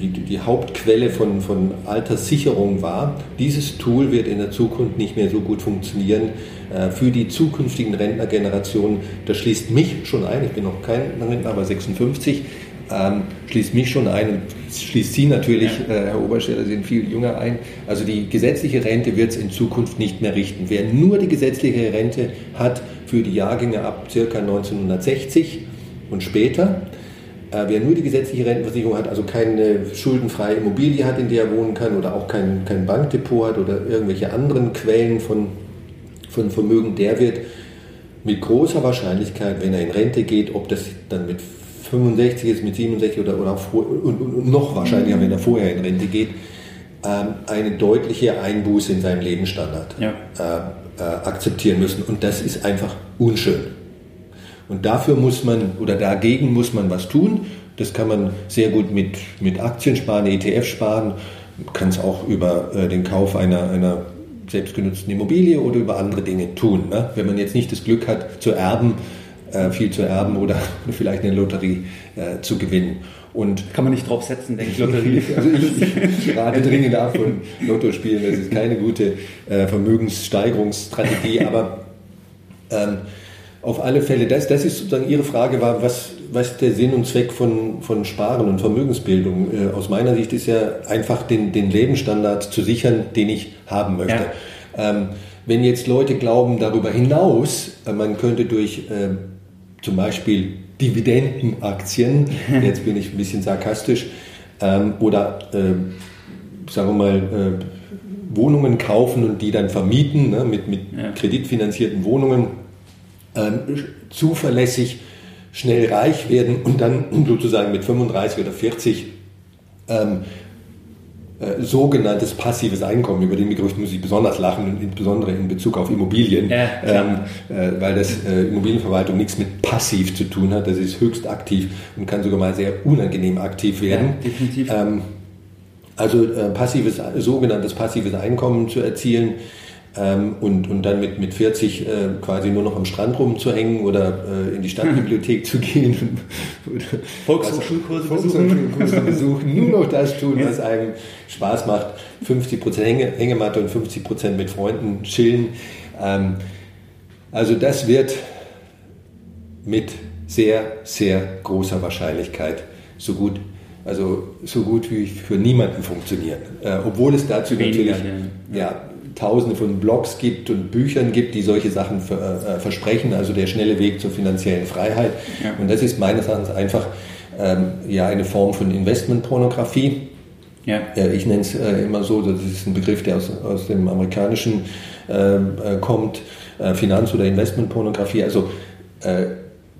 die, die Hauptquelle von, von Alterssicherung war. Dieses Tool wird in der Zukunft nicht mehr so gut funktionieren äh, für die zukünftigen Rentnergenerationen. Das schließt mich schon ein, ich bin noch kein Rentner, aber 56, ähm, schließt mich schon ein und schließt Sie natürlich, äh, Herr Obersteller, sind viel jünger ein. Also die gesetzliche Rente wird es in Zukunft nicht mehr richten. Wer nur die gesetzliche Rente hat für die Jahrgänge ab ca. 1960 und später, wer nur die gesetzliche Rentenversicherung hat, also keine schuldenfreie Immobilie hat, in der er wohnen kann oder auch kein, kein Bankdepot hat oder irgendwelche anderen Quellen von, von Vermögen, der wird mit großer Wahrscheinlichkeit, wenn er in Rente geht, ob das dann mit 65 ist, mit 67 oder, oder und, und, und noch wahrscheinlicher, wenn er vorher in Rente geht, ähm, eine deutliche Einbuße in seinem Lebensstandard ja. äh, äh, akzeptieren müssen. Und das ist einfach unschön. Und dafür muss man oder dagegen muss man was tun. Das kann man sehr gut mit, mit Aktien sparen, ETF sparen, kann es auch über äh, den Kauf einer, einer selbstgenutzten Immobilie oder über andere Dinge tun. Ne? Wenn man jetzt nicht das Glück hat, zu erben, äh, viel zu erben oder vielleicht eine Lotterie äh, zu gewinnen. Und kann man nicht drauf setzen, denke ich, Lotterie. also ich, ich rate dringend ab von Lotto spielen. Das ist keine gute äh, Vermögenssteigerungsstrategie, aber ähm, auf alle Fälle, das, das ist sozusagen Ihre Frage war, was, was der Sinn und Zweck von, von Sparen und Vermögensbildung? Äh, aus meiner Sicht ist ja einfach den, den Lebensstandard zu sichern, den ich haben möchte. Ja. Ähm, wenn jetzt Leute glauben, darüber hinaus, äh, man könnte durch äh, zum Beispiel Dividendenaktien, jetzt bin ich ein bisschen sarkastisch, ähm, oder äh, sagen wir mal, äh, Wohnungen kaufen und die dann vermieten, ne, mit, mit ja. kreditfinanzierten Wohnungen, ähm, zuverlässig schnell reich werden und dann sozusagen mit 35 oder 40 ähm, äh, sogenanntes passives Einkommen, über den Begriff muss ich besonders lachen, insbesondere in Bezug auf Immobilien, ja, ähm, äh, weil das äh, Immobilienverwaltung nichts mit passiv zu tun hat, das ist höchst aktiv und kann sogar mal sehr unangenehm aktiv werden. Ja, definitiv. Ähm, also äh, passives, sogenanntes passives Einkommen zu erzielen, ähm, und, und dann mit, mit 40 äh, quasi nur noch am Strand rumzuhängen oder äh, in die Stadtbibliothek zu gehen. Volkshochschulkurse besuchen. besuchen. Nur noch das tun, was einem Spaß macht. 50% Hänge, Hängematte und 50% mit Freunden chillen. Ähm, also das wird mit sehr, sehr großer Wahrscheinlichkeit so gut also so gut wie für niemanden funktionieren. Äh, obwohl es dazu natürlich ja. ja. Tausende von Blogs gibt und Büchern gibt, die solche Sachen ver, äh, versprechen, also der schnelle Weg zur finanziellen Freiheit. Ja. Und das ist meines Erachtens einfach ähm, ja eine Form von Investmentpornografie. Ja. Äh, ich nenne es äh, immer so, das ist ein Begriff, der aus, aus dem Amerikanischen ähm, äh, kommt, äh, Finanz- oder Investmentpornografie. Also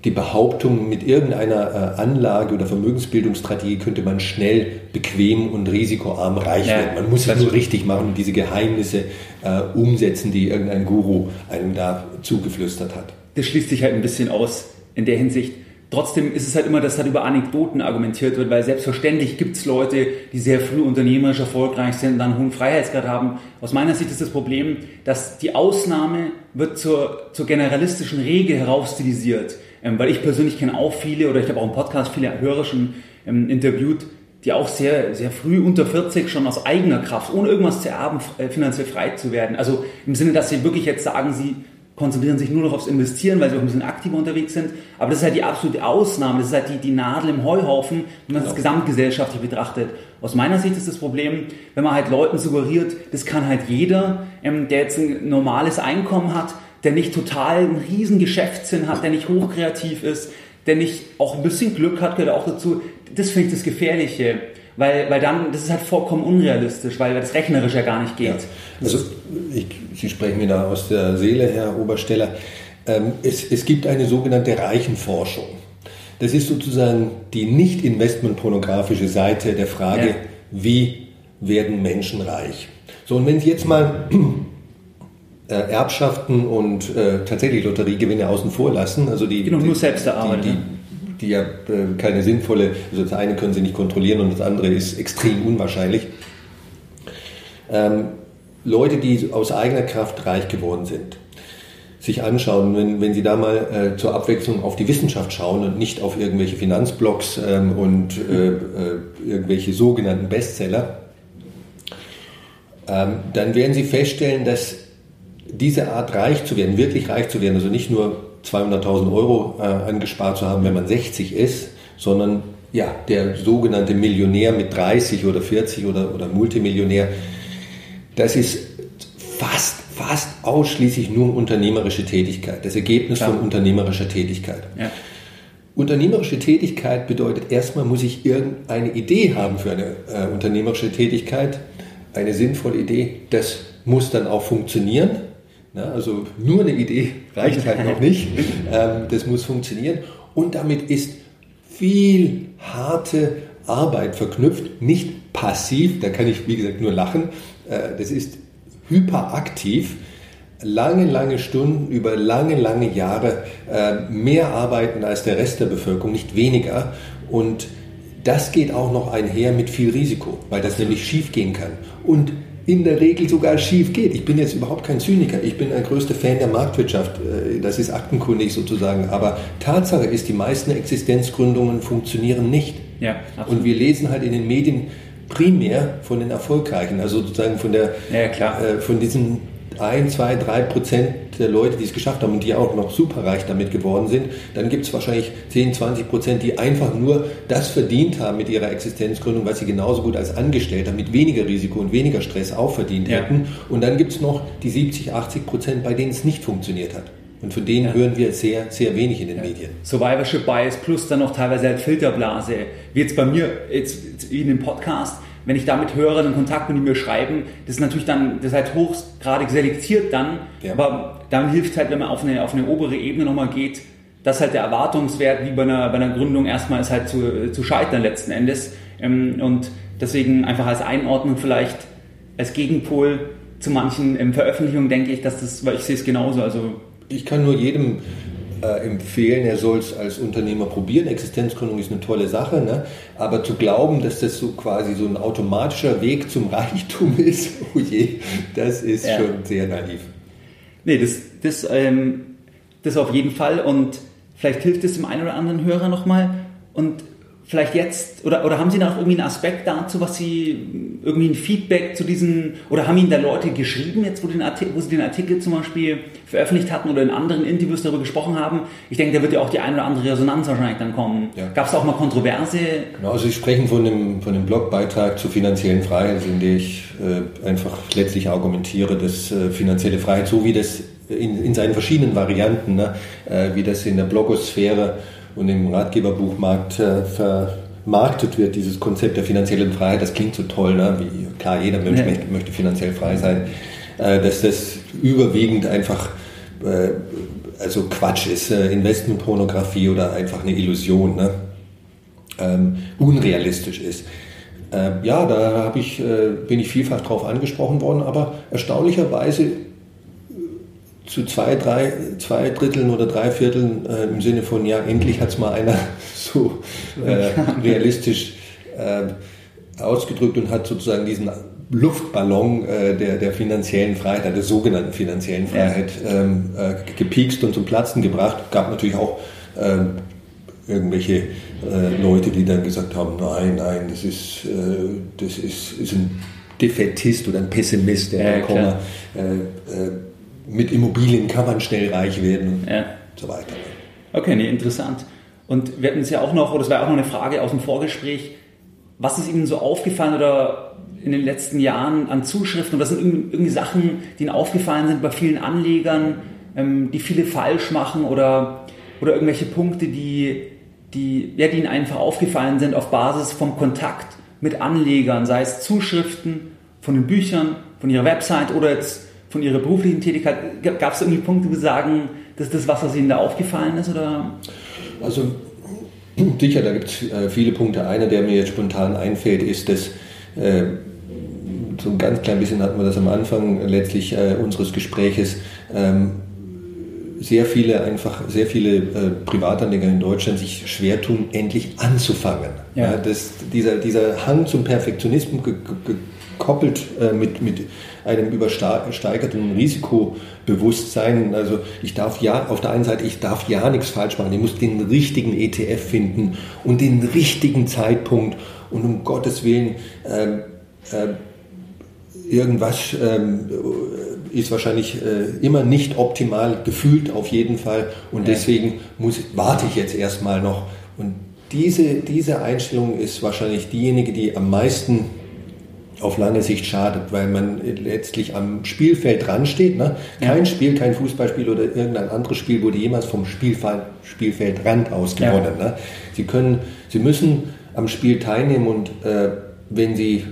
die Behauptung, mit irgendeiner äh, Anlage oder Vermögensbildungsstrategie könnte man schnell, bequem und risikoarm reich werden. Man muss es nur richtig machen und diese Geheimnisse äh, umsetzen, die irgendein Guru einem da zugeflüstert hat. Das schließt sich halt ein bisschen aus in der Hinsicht. Trotzdem ist es halt immer, dass halt über Anekdoten argumentiert wird, weil selbstverständlich gibt es Leute, die sehr früh unternehmerisch erfolgreich sind und dann einen hohen Freiheitsgrad haben. Aus meiner Sicht ist das Problem, dass die Ausnahme wird zur, zur generalistischen Regel herausstilisiert. Ähm, weil ich persönlich kenne auch viele, oder ich habe auch im Podcast viele Hörer schon ähm, interviewt, die auch sehr, sehr früh unter 40 schon aus eigener Kraft, ohne irgendwas zu erben, äh, finanziell frei zu werden. Also im Sinne, dass sie wirklich jetzt sagen, sie konzentrieren sich nur noch aufs Investieren, weil sie auch ein bisschen aktiver unterwegs sind. Aber das ist halt die absolute Ausnahme, das ist halt die, die Nadel im Heuhaufen, wenn man das genau. gesamtgesellschaftlich betrachtet. Aus meiner Sicht ist das Problem, wenn man halt Leuten suggeriert, das kann halt jeder, ähm, der jetzt ein normales Einkommen hat, der nicht total einen riesen Geschäftssinn hat, der nicht hochkreativ ist, der nicht auch ein bisschen Glück hat, gehört auch dazu. Das finde ich das Gefährliche. Weil, weil dann, das ist halt vollkommen unrealistisch, weil das rechnerisch ja gar nicht geht. Ja. Also, ich, Sie sprechen mir da aus der Seele, Herr Obersteller. Ähm, es, es gibt eine sogenannte Reichenforschung. Das ist sozusagen die nicht investmentpornografische Seite der Frage, ja. wie werden Menschen reich? So, und wenn Sie jetzt mal Erbschaften und äh, tatsächlich Lotteriegewinne außen vor lassen. Also die, genau, nur selbst erarbeitet. Die, die, die ja äh, keine sinnvolle, also das eine können sie nicht kontrollieren und das andere ist extrem unwahrscheinlich. Ähm, Leute, die aus eigener Kraft reich geworden sind, sich anschauen, wenn, wenn Sie da mal äh, zur Abwechslung auf die Wissenschaft schauen und nicht auf irgendwelche Finanzblogs ähm, und äh, äh, irgendwelche sogenannten Bestseller, ähm, dann werden Sie feststellen, dass diese Art reich zu werden, wirklich reich zu werden, also nicht nur 200.000 Euro äh, angespart zu haben, wenn man 60 ist, sondern ja, der sogenannte Millionär mit 30 oder 40 oder, oder Multimillionär, das ist fast, fast ausschließlich nur unternehmerische Tätigkeit, das Ergebnis Klar. von unternehmerischer Tätigkeit. Ja. Unternehmerische Tätigkeit bedeutet erstmal muss ich irgendeine Idee haben für eine äh, unternehmerische Tätigkeit, eine sinnvolle Idee. Das muss dann auch funktionieren. Ja, also nur eine Idee reicht halt noch nicht. Ähm, das muss funktionieren. Und damit ist viel harte Arbeit verknüpft, nicht passiv, da kann ich wie gesagt nur lachen, äh, das ist hyperaktiv, lange, lange Stunden über lange, lange Jahre äh, mehr arbeiten als der Rest der Bevölkerung, nicht weniger. Und das geht auch noch einher mit viel Risiko, weil das nämlich schief gehen kann. Und in der Regel sogar schief geht. Ich bin jetzt überhaupt kein Zyniker. Ich bin ein größter Fan der Marktwirtschaft. Äh, das ist aktenkundig sozusagen. Aber Tatsache ist, die meisten Existenzgründungen funktionieren nicht. Ja, absolut. Und wir lesen halt in den Medien primär von den Erfolgreichen, also sozusagen von der, ja, äh, von diesen ein, zwei, drei Prozent der Leute, die es geschafft haben und die auch noch superreich damit geworden sind, dann gibt es wahrscheinlich 10, 20 Prozent, die einfach nur das verdient haben mit ihrer Existenzgründung, was sie genauso gut als Angestellter mit weniger Risiko und weniger Stress auch verdient ja. hätten. Und dann gibt es noch die 70, 80 Prozent, bei denen es nicht funktioniert hat. Und von denen ja. hören wir sehr, sehr wenig in den ja. Medien. Survivorship Bias plus dann noch teilweise halt Filterblase. Wie jetzt bei mir, jetzt in dem Podcast, wenn ich damit höre, in Kontakt bin, die mir schreiben, das ist natürlich dann, das ist halt hochgradig selektiert dann, ja. aber dann hilft halt, wenn man auf eine, auf eine obere Ebene nochmal geht, dass halt der Erwartungswert wie bei einer, bei einer Gründung erstmal ist halt zu, zu scheitern letzten Endes ähm, und deswegen einfach als Einordnung vielleicht als Gegenpol zu manchen ähm, Veröffentlichungen denke ich, dass das, weil ich sehe es genauso, also ich kann nur jedem äh, empfehlen, er soll es als Unternehmer probieren. Existenzgründung ist eine tolle Sache, ne? aber zu glauben, dass das so quasi so ein automatischer Weg zum Reichtum ist, oh je, das ist ja. schon sehr naiv. Nee, das, das, ähm, das auf jeden Fall und vielleicht hilft es dem einen oder anderen Hörer nochmal und vielleicht jetzt, oder, oder haben Sie noch irgendwie einen Aspekt dazu, was Sie, irgendwie ein Feedback zu diesen, oder haben Ihnen da Leute geschrieben, jetzt wo, den Artikel, wo Sie den Artikel zum Beispiel veröffentlicht hatten oder in anderen Interviews darüber gesprochen haben? Ich denke, da wird ja auch die eine oder andere Resonanz wahrscheinlich dann kommen. Ja. Gab es auch mal Kontroverse? Genau, also Sie sprechen von dem, von dem Blogbeitrag zur finanziellen Freiheit, in dem ich äh, einfach letztlich argumentiere, dass äh, finanzielle Freiheit, so wie das in, in seinen verschiedenen Varianten, ne, äh, wie das in der Blogosphäre und im Ratgeberbuchmarkt äh, vermarktet wird, dieses Konzept der finanziellen Freiheit, das klingt so toll, ne? wie klar, jeder Mensch ja. möchte, möchte, finanziell frei sein, äh, dass das überwiegend einfach äh, also Quatsch ist, Investmentpornografie oder einfach eine Illusion, ne? ähm, unrealistisch ist. Äh, ja, da ich, bin ich vielfach drauf angesprochen worden, aber erstaunlicherweise zu zwei, drei, zwei Dritteln oder drei Vierteln äh, im Sinne von, ja, endlich hat es mal einer so äh, realistisch äh, ausgedrückt und hat sozusagen diesen Luftballon äh, der, der finanziellen Freiheit, der sogenannten finanziellen Freiheit, ähm, äh, gepiekst und zum Platzen gebracht. Gab natürlich auch ähm, irgendwelche äh, Leute, die dann gesagt haben, nein, nein, das ist, das ist, ist ein Defettist oder ein Pessimist, der ja, Komma, mit Immobilien kann man schnell reich werden und ja. so weiter. Okay, nee, interessant. Und wir hatten es ja auch noch, oder es war auch noch eine Frage aus dem Vorgespräch, was ist Ihnen so aufgefallen oder in den letzten Jahren an Zuschriften oder was sind irgendwie Sachen, die Ihnen aufgefallen sind bei vielen Anlegern, ähm, die viele falsch machen oder, oder irgendwelche Punkte, die, die, ja, die Ihnen einfach aufgefallen sind auf Basis vom Kontakt mit Anlegern, sei es Zuschriften von den Büchern, von Ihrer Website oder jetzt von Ihrer beruflichen Tätigkeit, gab es irgendwie Punkte, wo Sie sagen, dass das was, was Ihnen da aufgefallen ist? Oder? Also sicher, da gibt es äh, viele Punkte. Einer, der mir jetzt spontan einfällt, ist, dass äh, so ein ganz klein bisschen hatten wir das am Anfang letztlich äh, unseres Gespräches. Ähm, sehr viele einfach sehr viele äh, Privatanleger in Deutschland sich schwer tun, endlich anzufangen. Ja. Ja, das, dieser, dieser Hang zum Perfektionismus gekoppelt äh, mit, mit einem übersteigerten Risikobewusstsein. Also ich darf ja, auf der einen Seite, ich darf ja nichts falsch machen. Ich muss den richtigen ETF finden und den richtigen Zeitpunkt und um Gottes Willen äh, äh, irgendwas ähm, ist wahrscheinlich äh, immer nicht optimal gefühlt auf jeden Fall und deswegen muss, warte ich jetzt erstmal noch und diese, diese Einstellung ist wahrscheinlich diejenige, die am meisten auf lange Sicht schadet, weil man letztlich am Spielfeld dran steht. Ne? Kein ja. Spiel, kein Fußballspiel oder irgendein anderes Spiel wurde jemals vom Spielfeld, Spielfeldrand aus gewonnen. Ja. Ne? Sie können, Sie müssen am Spiel teilnehmen und äh, wenn Sie,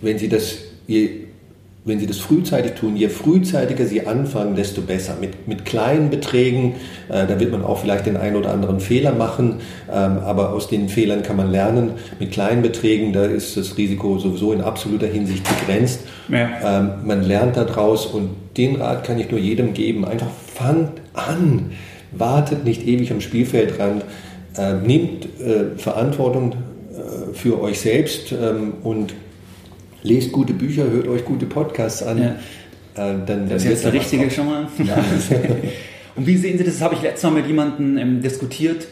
wenn Sie das je wenn Sie das frühzeitig tun, je frühzeitiger Sie anfangen, desto besser. Mit, mit kleinen Beträgen, äh, da wird man auch vielleicht den einen oder anderen Fehler machen, ähm, aber aus den Fehlern kann man lernen. Mit kleinen Beträgen, da ist das Risiko sowieso in absoluter Hinsicht begrenzt. Ja. Ähm, man lernt daraus und den Rat kann ich nur jedem geben. Einfach fangt an, wartet nicht ewig am Spielfeldrand, äh, nehmt äh, Verantwortung äh, für euch selbst ähm, und lest gute Bücher, hört euch gute Podcasts an. Ja. Äh, dann, das ist jetzt der richtige schon mal. Ja. Und wie sehen Sie das? Das habe ich letztes Mal mit jemandem ähm, diskutiert.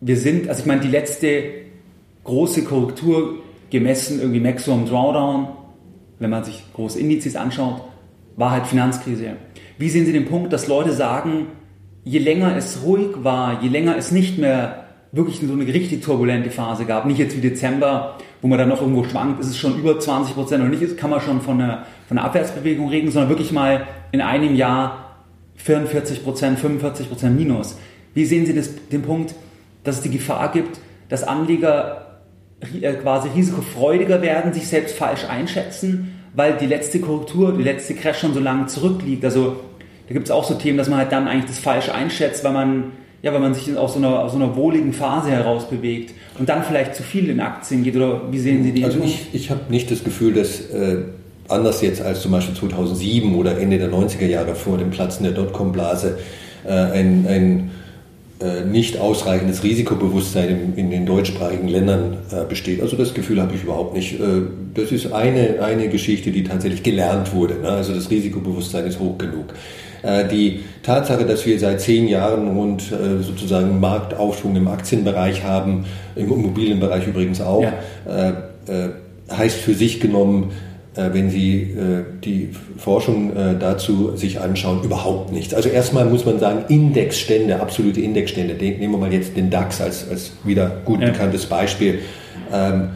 Wir sind, also ich meine, die letzte große Korrektur gemessen, irgendwie Maximum Drawdown, wenn man sich große Indizes anschaut, war halt Finanzkrise. Wie sehen Sie den Punkt, dass Leute sagen, je länger es ruhig war, je länger es nicht mehr wirklich so eine richtig turbulente Phase gab, nicht jetzt wie Dezember, wo man dann noch irgendwo schwankt, ist es schon über 20 Prozent oder nicht, ist, kann man schon von einer, von einer Abwärtsbewegung reden, sondern wirklich mal in einem Jahr 44 Prozent, 45 Prozent Minus. Wie sehen Sie das, den Punkt, dass es die Gefahr gibt, dass Anleger äh, quasi risikofreudiger werden, sich selbst falsch einschätzen, weil die letzte Korrektur, die letzte Crash schon so lange zurückliegt? Also da gibt es auch so Themen, dass man halt dann eigentlich das falsch einschätzt, weil man ja, weil man sich aus so einer, aus so einer wohligen Phase heraus bewegt und dann vielleicht zu viel in Aktien geht oder wie sehen Sie die? Also ich, ich habe nicht das Gefühl, dass äh, anders jetzt als zum Beispiel 2007 oder Ende der 90er Jahre vor dem Platzen der Dotcom-Blase, äh, ein, ein äh, nicht ausreichendes Risikobewusstsein in, in den deutschsprachigen Ländern äh, besteht. Also das Gefühl habe ich überhaupt nicht. Äh, das ist eine, eine Geschichte, die tatsächlich gelernt wurde. Ne? Also das Risikobewusstsein ist hoch genug. Äh, die Tatsache, dass wir seit zehn Jahren rund äh, sozusagen Marktaufschwung im Aktienbereich haben, im Immobilienbereich übrigens auch, ja. Äh, heißt für sich genommen, wenn Sie die Forschung dazu sich anschauen, überhaupt nichts. Also erstmal muss man sagen, Indexstände, absolute Indexstände, nehmen wir mal jetzt den DAX als, als wieder gut ja. bekanntes Beispiel, ähm,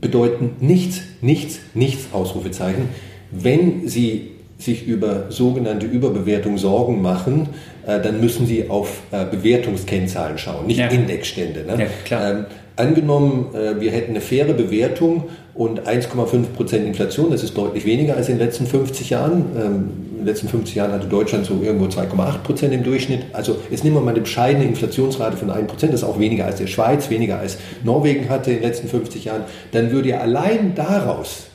bedeuten nichts, nichts, nichts, Ausrufezeichen. Wenn Sie sich über sogenannte Überbewertung Sorgen machen, äh, dann müssen Sie auf äh, Bewertungskennzahlen schauen, nicht ja. Indexstände. Ne? Ja, klar. Ähm, angenommen, äh, wir hätten eine faire Bewertung und 1,5 Prozent Inflation, das ist deutlich weniger als in den letzten 50 Jahren. Ähm, in den letzten 50 Jahren hatte Deutschland so irgendwo 2,8 Prozent im Durchschnitt. Also jetzt nehmen wir mal eine bescheidene Inflationsrate von 1 Prozent, das ist auch weniger als der Schweiz, weniger als Norwegen hatte in den letzten 50 Jahren. Dann würde ja allein daraus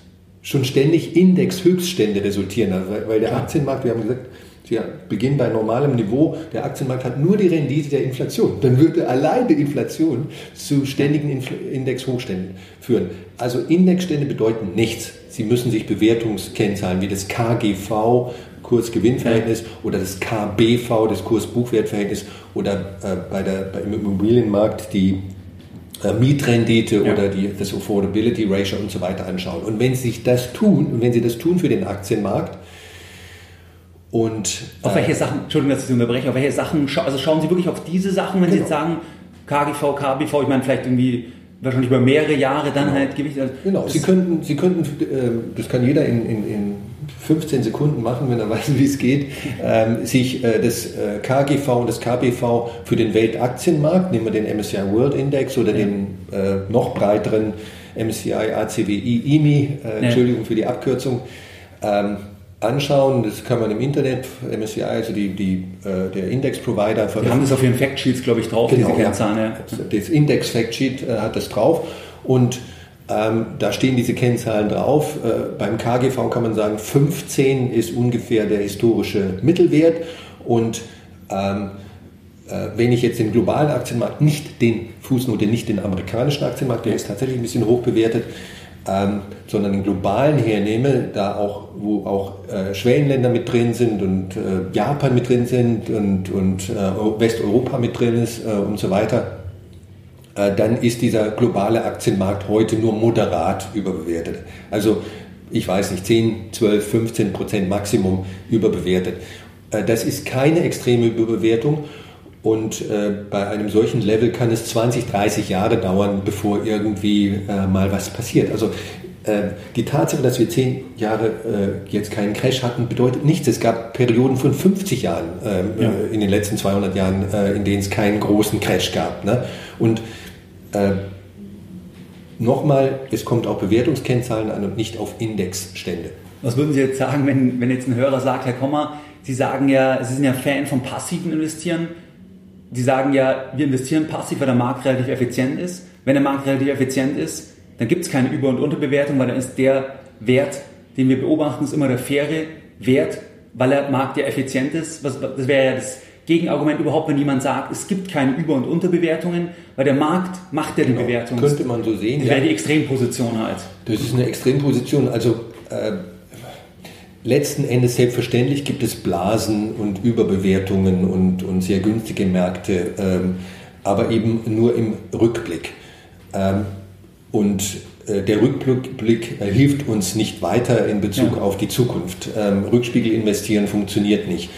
schon ständig Indexhöchststände resultieren, weil, weil der Aktienmarkt, wir haben gesagt, wir beginnen bei normalem Niveau. Der Aktienmarkt hat nur die Rendite der Inflation. Dann würde allein die Inflation zu ständigen Indexhochständen führen. Also Indexstände bedeuten nichts. Sie müssen sich Bewertungskennzahlen wie das KGV, Kurs-Gewinn-Verhältnis oder das KBV, das Kurs-Buchwert-Verhältnis oder äh, bei der, beim Immobilienmarkt die Mietrendite ja. oder die, das Affordability Ratio und so weiter anschauen. Und wenn Sie sich das tun, und wenn Sie das tun für den Aktienmarkt, und, auf welche äh, Sachen, Entschuldigung, dass ich Sie unterbreche, auf welche Sachen, also schauen Sie wirklich auf diese Sachen, wenn genau. Sie jetzt sagen, KGV, KBV, ich meine vielleicht irgendwie wahrscheinlich über mehrere Jahre dann genau. halt Gewicht. Also genau, Sie könnten, Sie könnten, äh, das kann jeder in, in, in 15 Sekunden machen, wenn er weiß, wie es geht, ähm, sich äh, das äh, KGV und das KBV für den Weltaktienmarkt, nehmen wir den MSCI World Index oder ja. den äh, noch breiteren MSCI ACWI IMI, äh, ja. Entschuldigung für die Abkürzung, ähm, anschauen. Das kann man im Internet, MSCI, also die, die, äh, der Index-Provider. Die haben das auf ihren Factsheets, glaube ich, drauf, genau, diese Kennzahlen. Ja. Das Index-Factsheet äh, hat das drauf und ähm, da stehen diese Kennzahlen drauf. Äh, beim KGV kann man sagen, 15 ist ungefähr der historische Mittelwert und ähm, äh, wenn ich jetzt den globalen Aktienmarkt, nicht den Fußnote, nicht den amerikanischen Aktienmarkt, der ist tatsächlich ein bisschen hoch bewertet, ähm, sondern den globalen hernehme, da auch, wo auch äh, Schwellenländer mit drin sind und äh, Japan mit drin sind und, und äh, Westeuropa mit drin ist äh, und so weiter, dann ist dieser globale Aktienmarkt heute nur moderat überbewertet. Also ich weiß nicht, 10, 12, 15 Prozent Maximum überbewertet. Äh, das ist keine extreme Überbewertung und äh, bei einem solchen Level kann es 20, 30 Jahre dauern, bevor irgendwie äh, mal was passiert. Also äh, die Tatsache, dass wir 10 Jahre äh, jetzt keinen Crash hatten, bedeutet nichts. Es gab Perioden von 50 Jahren ähm, ja. Äh, in den letzten 200 Jahren, äh, in denen es keinen großen Crash gab. Ne? Und nochmal, es kommt auf Bewertungskennzahlen an und nicht auf Indexstände. Was würden Sie jetzt sagen, wenn, wenn jetzt ein Hörer sagt, Herr Kommer, Sie sagen ja, Sie sind ja Fan vom passiven Investieren die sagen ja, wir investieren passiv, weil der Markt relativ effizient ist. Wenn der Markt relativ effizient ist, dann gibt es keine Über- und Unterbewertung, weil dann ist der Wert, den wir beobachten, ist immer der faire Wert, weil der Markt ja effizient ist. Was, das wäre ja das Gegenargument überhaupt, wenn jemand sagt, es gibt keine Über- und Unterbewertungen, weil der Markt macht ja die genau. Bewertung. Könnte man so sehen. Das wäre ja. die Extremposition halt. Das ist eine Extremposition. Also äh, letzten Endes selbstverständlich gibt es Blasen und Überbewertungen und, und sehr günstige Märkte, ähm, aber eben nur im Rückblick. Ähm, und äh, der Rückblick äh, hilft uns nicht weiter in Bezug ja. auf die Zukunft. Ähm, Rückspiegel investieren funktioniert nicht.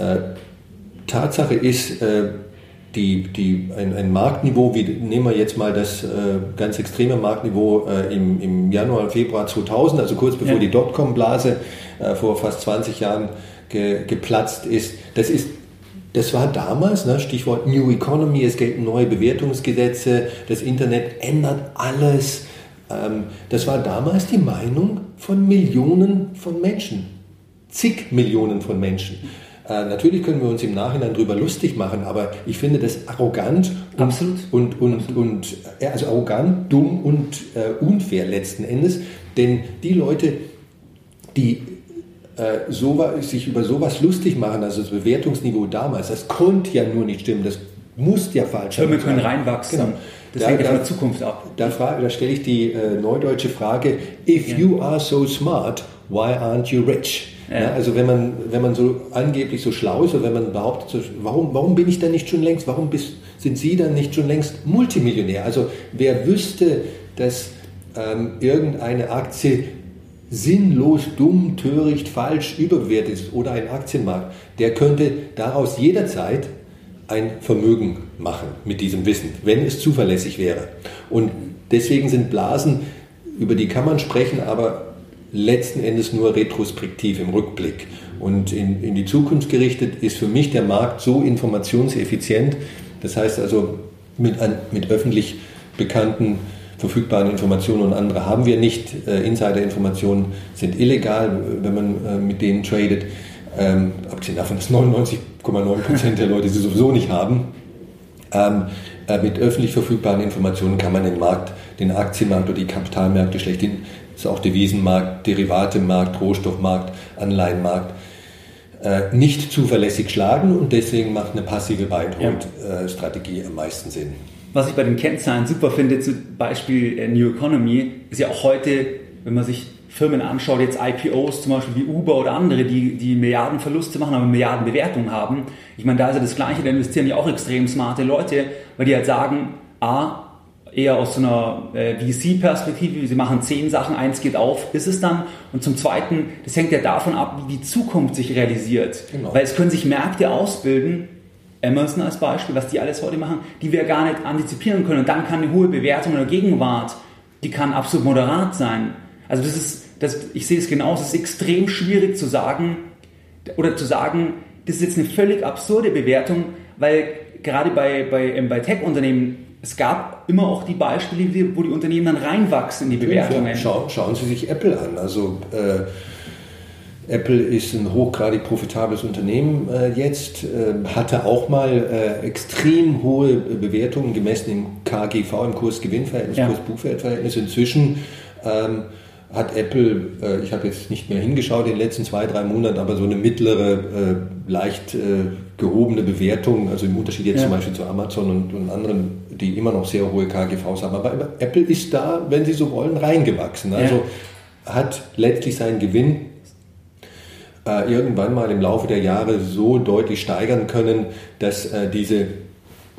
Äh, Tatsache ist, äh, die, die, ein, ein Marktniveau, wie nehmen wir jetzt mal das äh, ganz extreme Marktniveau äh, im, im Januar, Februar 2000, also kurz bevor ja. die Dotcom-Blase äh, vor fast 20 Jahren ge, geplatzt ist. Das ist das war damals, ne, Stichwort New Economy, es gelten neue Bewertungsgesetze, das Internet ändert alles. Ähm, das war damals die Meinung von Millionen von Menschen, zig Millionen von Menschen. Äh, natürlich können wir uns im Nachhinein darüber lustig machen, aber ich finde das arrogant und, Absolut. und, und, Absolut. und äh, also arrogant, dumm und äh, unfair letzten Endes. Denn die Leute, die äh, so, sich über sowas lustig machen, also das Bewertungsniveau damals, das konnte ja nur nicht stimmen, das muss ja falsch sein. Firmen können reinwachsen. Genau. Das hängt von der Zukunft ab. Da, da stelle ich die äh, neudeutsche Frage, if ja. you are so smart, why aren't you rich? Ja. Also wenn man, wenn man so angeblich so schlau ist oder wenn man behauptet, warum, warum bin ich denn nicht schon längst, warum bist, sind Sie dann nicht schon längst Multimillionär? Also wer wüsste, dass ähm, irgendeine Aktie sinnlos, dumm, töricht, falsch, überbewertet ist oder ein Aktienmarkt, der könnte daraus jederzeit ein Vermögen machen mit diesem Wissen, wenn es zuverlässig wäre. Und deswegen sind Blasen, über die kann man sprechen, aber letzten Endes nur retrospektiv im Rückblick. Und in, in die Zukunft gerichtet ist für mich der Markt so informationseffizient, das heißt also mit, mit öffentlich bekannten verfügbaren Informationen und andere haben wir nicht. Äh, Insider-Informationen sind illegal, wenn man äh, mit denen tradet. Ähm, abgesehen davon, dass 99,9% der Leute sie sowieso nicht haben. Ähm, äh, mit öffentlich verfügbaren Informationen kann man den Markt, den Aktienmarkt oder die Kapitalmärkte schlechthin, ist auch Devisenmarkt, Derivatemarkt, Rohstoffmarkt, Anleihenmarkt, äh, nicht zuverlässig schlagen und deswegen macht eine passive Buy-and-Hold-Strategie am meisten Sinn was ich bei den Kennzahlen super finde, zum Beispiel äh, New Economy, ist ja auch heute, wenn man sich Firmen anschaut, jetzt IPOs zum Beispiel wie Uber oder andere, die, die Milliardenverluste machen, aber Milliardenbewertungen haben. Ich meine, da ist ja das Gleiche, da investieren ja auch extrem smarte Leute, weil die halt sagen, A, eher aus so einer äh, VC-Perspektive, sie machen zehn Sachen, eins geht auf, ist es dann. Und zum Zweiten, das hängt ja davon ab, wie die Zukunft sich realisiert. Genau. Weil es können sich Märkte ausbilden, Amazon als Beispiel, was die alles heute machen, die wir gar nicht antizipieren können. Und dann kann eine hohe Bewertung in der Gegenwart, die kann absolut moderat sein. Also das ist, das, ich sehe es genauso, es ist extrem schwierig zu sagen, oder zu sagen, das ist jetzt eine völlig absurde Bewertung, weil gerade bei, bei, bei Tech-Unternehmen, es gab immer auch die Beispiele, wo die Unternehmen dann reinwachsen in die Bewertungen. Ja, schauen, schauen Sie sich Apple an. Also äh, Apple ist ein hochgradig profitables Unternehmen äh, jetzt, äh, hatte auch mal äh, extrem hohe Bewertungen gemessen im KGV, im Kurs-Gewinn-Verhältnis, ja. Kurs-Buchwert-Verhältnis. Inzwischen ähm, hat Apple, äh, ich habe jetzt nicht mehr hingeschaut in den letzten zwei, drei Monaten, aber so eine mittlere, äh, leicht äh, gehobene Bewertung, also im Unterschied jetzt ja. zum Beispiel zu Amazon und, und, anderen, die immer noch sehr hohe KGVs haben. Aber Apple ist da, wenn Sie so wollen, reingewachsen. Also ja. hat letztlich seinen Gewinn äh, irgendwann mal im Laufe der Jahre so deutlich steigern können, dass äh, diese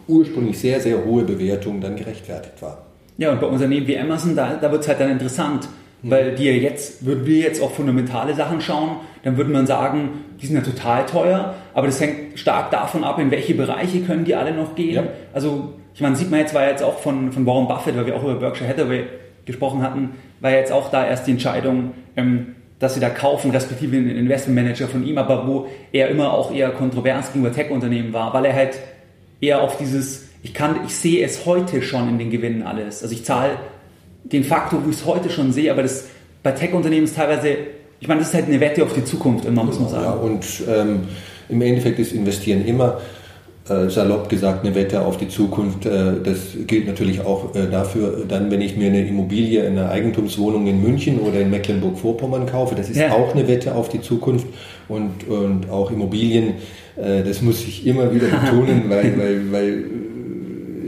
ursprünglich sehr, sehr hohe Bewertung dann gerechtfertigt war. Ja, und bei Unternehmen wie Amazon, da, da wird es halt dann interessant. Weil die jetzt, würden wir jetzt auf fundamentale Sachen schauen, dann würde man sagen, die sind ja total teuer, aber das hängt stark davon ab, in welche Bereiche können die alle noch gehen. Ja. Also, ich meine, sieht man jetzt, war jetzt auch von, von Warren Buffett, weil wir auch über Berkshire Hathaway gesprochen hatten, war jetzt auch da erst die Entscheidung, ähm, dass sie da kaufen, respektive einen Investmentmanager von ihm, aber wo er immer auch eher kontrovers gegenüber Tech-Unternehmen war, weil er halt eher auf dieses, ich kann, ich sehe es heute schon in den Gewinnen alles. Also ich zahle den Faktor, wo ich es heute schon sehe, aber das bei Tech-Unternehmen ist teilweise, ich meine, das ist halt eine Wette auf die Zukunft immer, muss man sagen. Ja, und ähm, im Endeffekt ist Investieren immer äh, salopp gesagt eine Wette auf die Zukunft. Äh, das gilt natürlich auch äh, dafür, dann, wenn ich mir eine Immobilie, eine Eigentumswohnung in München oder in Mecklenburg-Vorpommern kaufe. Das ist ja. auch eine Wette auf die Zukunft und, und auch Immobilien. Das muss ich immer wieder betonen, weil, weil, weil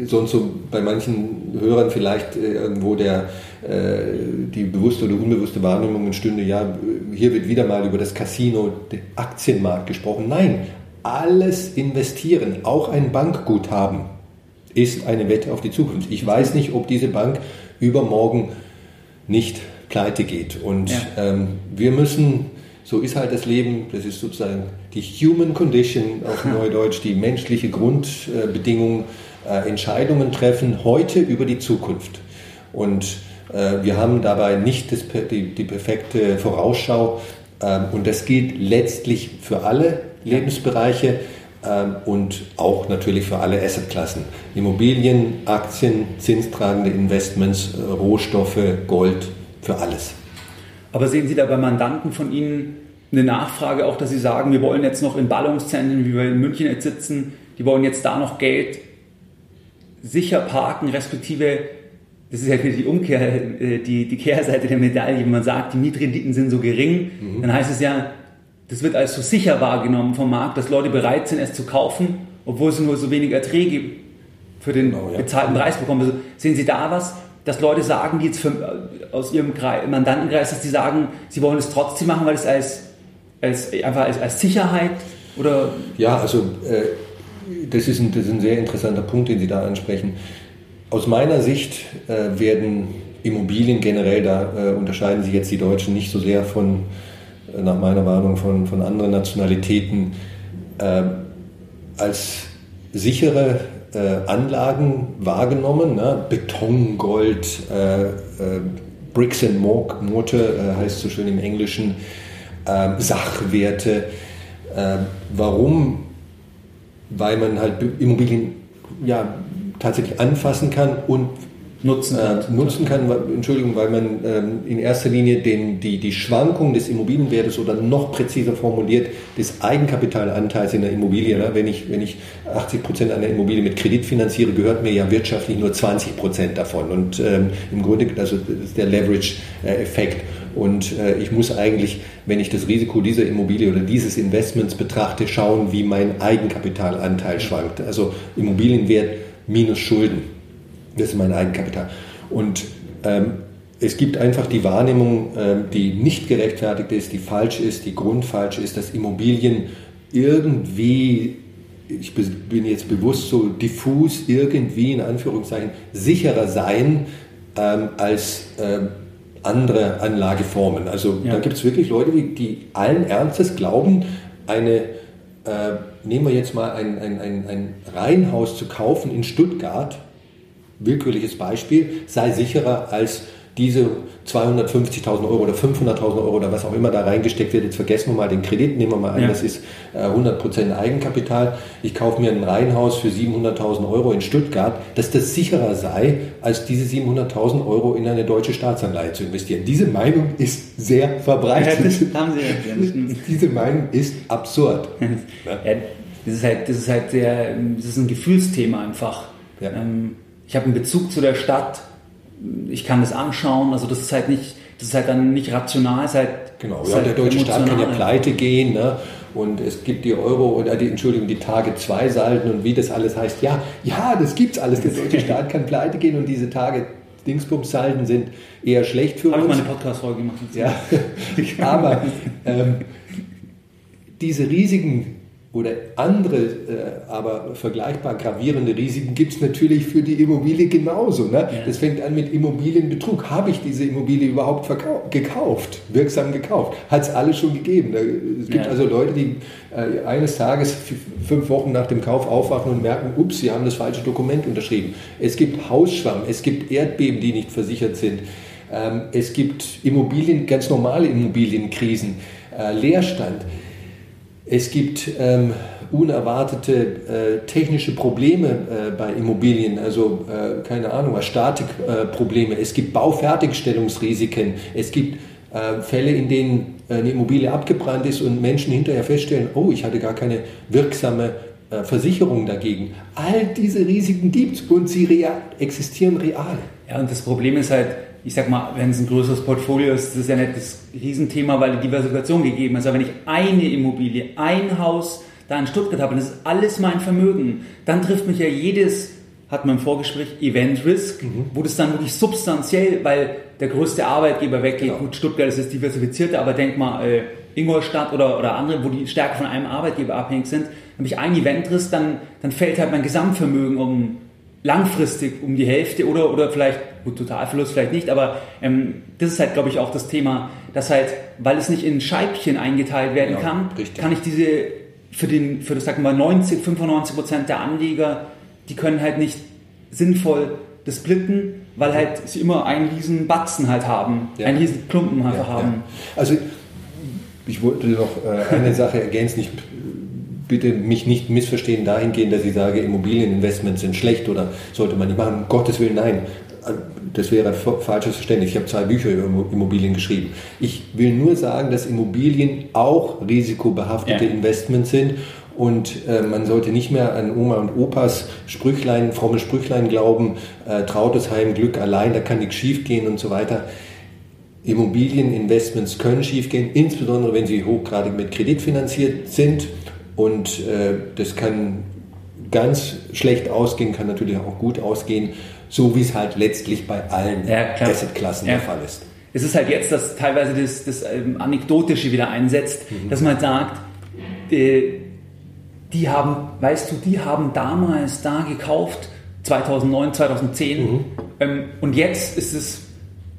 sonst so bei manchen Hörern vielleicht irgendwo der, die bewusste oder unbewusste Wahrnehmung entstünde, ja, hier wird wieder mal über das Casino, den Aktienmarkt gesprochen. Nein, alles investieren, auch ein Bankguthaben, ist eine Wette auf die Zukunft. Ich weiß nicht, ob diese Bank übermorgen nicht pleite geht. Und ja. ähm, wir müssen, so ist halt das Leben, das ist sozusagen die Human Condition auf Neudeutsch, die menschliche Grundbedingung, äh, Entscheidungen treffen heute über die Zukunft. Und äh, wir haben dabei nicht das, die, die perfekte Vorausschau. Ähm, und das gilt letztlich für alle Lebensbereiche ähm, und auch natürlich für alle Assetklassen. Immobilien, Aktien, zinstragende Investments, äh, Rohstoffe, Gold, für alles. Aber sehen Sie da bei Mandanten von Ihnen eine Nachfrage auch, dass Sie sagen, wir wollen jetzt noch in Ballungszentren, wie wir in München jetzt sitzen, die wollen jetzt da noch Geld sicher parken, respektive, das ist ja die Umkehr, äh, die, die Kehrseite der Medaille, wenn man sagt, die Mietrenditen sind so gering, mhm. dann heißt es ja, das wird als so sicher wahrgenommen vom Markt, dass Leute bereit sind, es zu kaufen, obwohl sie nur so wenig Erträge für den genau, ja. bezahlten Preis bekommen. Also sehen Sie da was, dass Leute sagen, die jetzt für, aus ihrem Kreis, Mandantenkreis, dass sie sagen, sie wollen es trotzdem machen, weil es als, als einfach als, als Sicherheit oder? Ja, also äh, das, ist ein, das ist ein sehr interessanter Punkt, den Sie da ansprechen. Aus meiner Sicht äh, werden Immobilien generell, da äh, unterscheiden sich jetzt die Deutschen nicht so sehr von, äh, nach meiner Warnung, von, von anderen Nationalitäten, äh, als sichere äh, Anlagen wahrgenommen. Ne? Beton, Gold, äh, Bricks and Mortar heißt so schön im Englischen, Sachwerte. Warum? Weil man halt Immobilien ja, tatsächlich anfassen kann und nutzen, äh, nutzen kann, Entschuldigung, weil man ähm, in erster Linie den, die, die Schwankung des Immobilienwertes oder noch präziser formuliert des Eigenkapitalanteils in der Immobilie. Ne? Wenn, ich, wenn ich 80 Prozent einer Immobilie mit Kredit finanziere, gehört mir ja wirtschaftlich nur 20 Prozent davon. Und ähm, im Grunde, also das ist der Leverage-Effekt. Und äh, ich muss eigentlich, wenn ich das Risiko dieser Immobilie oder dieses Investments betrachte, schauen, wie mein Eigenkapitalanteil schwankt. Also Immobilienwert minus Schulden. Das ist mein Eigenkapital. Und ähm, es gibt einfach die Wahrnehmung, ähm, die nicht gerechtfertigt ist, die falsch ist, die grundfalsch ist, dass Immobilien irgendwie, ich bin jetzt bewusst so diffus, irgendwie in Anführungszeichen sicherer seien ähm, als ähm, andere Anlageformen. Also ja. da gibt es wirklich Leute, die, die allen Ernstes glauben, eine, äh, nehmen wir jetzt mal ein, ein, ein, ein Reihenhaus zu kaufen in Stuttgart, willkürliches Beispiel, sei sicherer als diese 250.000 Euro oder 500.000 Euro oder was auch immer da reingesteckt wird. Jetzt vergessen wir mal den Kredit, nehmen wir mal an, ja. das ist 100% äh, Eigenkapital. Ich kaufe mir ein Reihenhaus für 700.000 Euro in Stuttgart, dass das sicherer sei, als diese 700.000 Euro in eine deutsche Staatsanleihe zu investieren. Diese Meinung ist sehr verbreitet. Ja, das haben Sie ja. Diese Meinung ist absurd. Ja, das ist halt, das ist halt sehr, das ist ein Gefühlsthema einfach. Ja. Ähm, ich habe einen Bezug zu der Stadt, ich kann das anschauen, also das ist halt nicht, das ist halt dann nicht rational, ist halt. Genau, ja, halt der deutsche Staat kann ja pleite gehen, ne? Und es gibt die Euro oder die, Entschuldigung, die Tage 2 Salden und wie das alles heißt. Ja, ja, das gibt's alles. Der deutsche Staat kann pleite gehen und diese Tage Dingsbums-Salden sind eher schlecht für Hab uns. Habe ich mal eine Podcast-Folge gemacht. Ja, aber ähm, diese riesigen oder andere, äh, aber vergleichbar gravierende Risiken gibt es natürlich für die Immobilie genauso. Ne? Ja. Das fängt an mit Immobilienbetrug. Habe ich diese Immobilie überhaupt gekauft, wirksam gekauft? Hat es alles schon gegeben. Es gibt ja. also Leute, die äh, eines Tages, fünf Wochen nach dem Kauf aufwachen und merken, ups, sie haben das falsche Dokument unterschrieben. Es gibt Hausschwamm, es gibt Erdbeben, die nicht versichert sind. Ähm, es gibt Immobilien, ganz normale Immobilienkrisen, äh, Leerstand. Es gibt ähm, unerwartete äh, technische Probleme äh, bei Immobilien, also äh, keine Ahnung, Statikprobleme. es gibt Baufertigstellungsrisiken. Es gibt äh, Fälle, in denen eine Immobilie abgebrannt ist und Menschen hinterher feststellen, oh, ich hatte gar keine wirksame äh, Versicherung dagegen. All diese Risiken gibt es und sie real, existieren real. Ja, und das Problem ist halt, ich sag mal, wenn es ein größeres Portfolio ist, das ist ja nicht das Riesenthema, weil die Diversifikation gegeben ist. Aber wenn ich eine Immobilie, ein Haus da in Stuttgart habe, und das ist alles mein Vermögen, dann trifft mich ja jedes, hat man im Vorgespräch, Event Risk, mhm. wo das dann wirklich substanziell, weil der größte Arbeitgeber weggeht. Genau. Gut, Stuttgart ist das diversifizierte, aber denk mal, äh, Ingolstadt oder, oder andere, wo die stärker von einem Arbeitgeber abhängig sind, habe ich ein Eventriss, dann, dann fällt halt mein Gesamtvermögen um langfristig um die Hälfte oder, oder vielleicht, gut, Totalverlust vielleicht nicht, aber ähm, das ist halt, glaube ich, auch das Thema, dass halt, weil es nicht in Scheibchen eingeteilt werden ja, kann, richtig. kann ich diese für den, für das, sagen wir mal, 90, 95 Prozent der Anleger, die können halt nicht sinnvoll das splitten, weil halt sie immer einen riesen Batzen halt haben, ja. einen riesen Klumpen einfach ja, haben. Also ich wollte noch äh, eine Sache ergänzen. Ich bitte mich nicht missverstehen dahingehend, dass ich sage, Immobilieninvestments sind schlecht oder sollte man nicht machen. Um Gottes Willen, nein. Das wäre ein falsches Verständnis. Ich habe zwei Bücher über Immobilien geschrieben. Ich will nur sagen, dass Immobilien auch risikobehaftete ja. Investments sind und äh, man sollte nicht mehr an Oma und Opas Sprüchlein, fromme Sprüchlein glauben, äh, trautes Heim, Glück allein, da kann nichts schief gehen und so weiter Immobilieninvestments können schiefgehen, insbesondere wenn sie hochgradig mit Kredit finanziert sind. Und äh, das kann ganz schlecht ausgehen, kann natürlich auch gut ausgehen, so wie es halt letztlich bei allen ja, Assetklassen ja. der Fall ist. Es ist halt jetzt, dass teilweise das, das ähm, Anekdotische wieder einsetzt, mhm. dass man halt sagt, die, die, haben, weißt du, die haben damals da gekauft, 2009, 2010, mhm. ähm, und jetzt ist es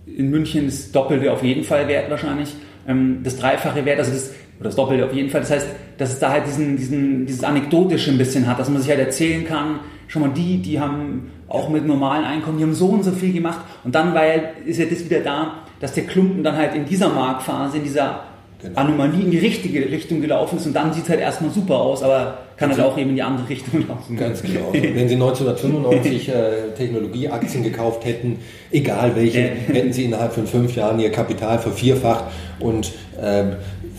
in München das Doppelte auf jeden Fall wert wahrscheinlich, ähm, das Dreifache wert, also das, oder das Doppelte auf jeden Fall. Das heißt, dass es da halt diesen, diesen, dieses Anekdotische ein bisschen hat, dass man sich halt erzählen kann, schon mal die, die haben auch mit normalen Einkommen, die haben so und so viel gemacht und dann weil ist ja das wieder da, dass der Klumpen dann halt in dieser Marktphase, in dieser genau. Anomalie in die richtige Richtung gelaufen ist und dann sieht es halt erstmal super aus, aber kann halt auch eben in die andere Richtung laufen. Ganz genau. Wenn Sie 1995 äh, Technologieaktien gekauft hätten, egal welche, hätten Sie innerhalb von fünf Jahren Ihr Kapital vervierfacht und äh,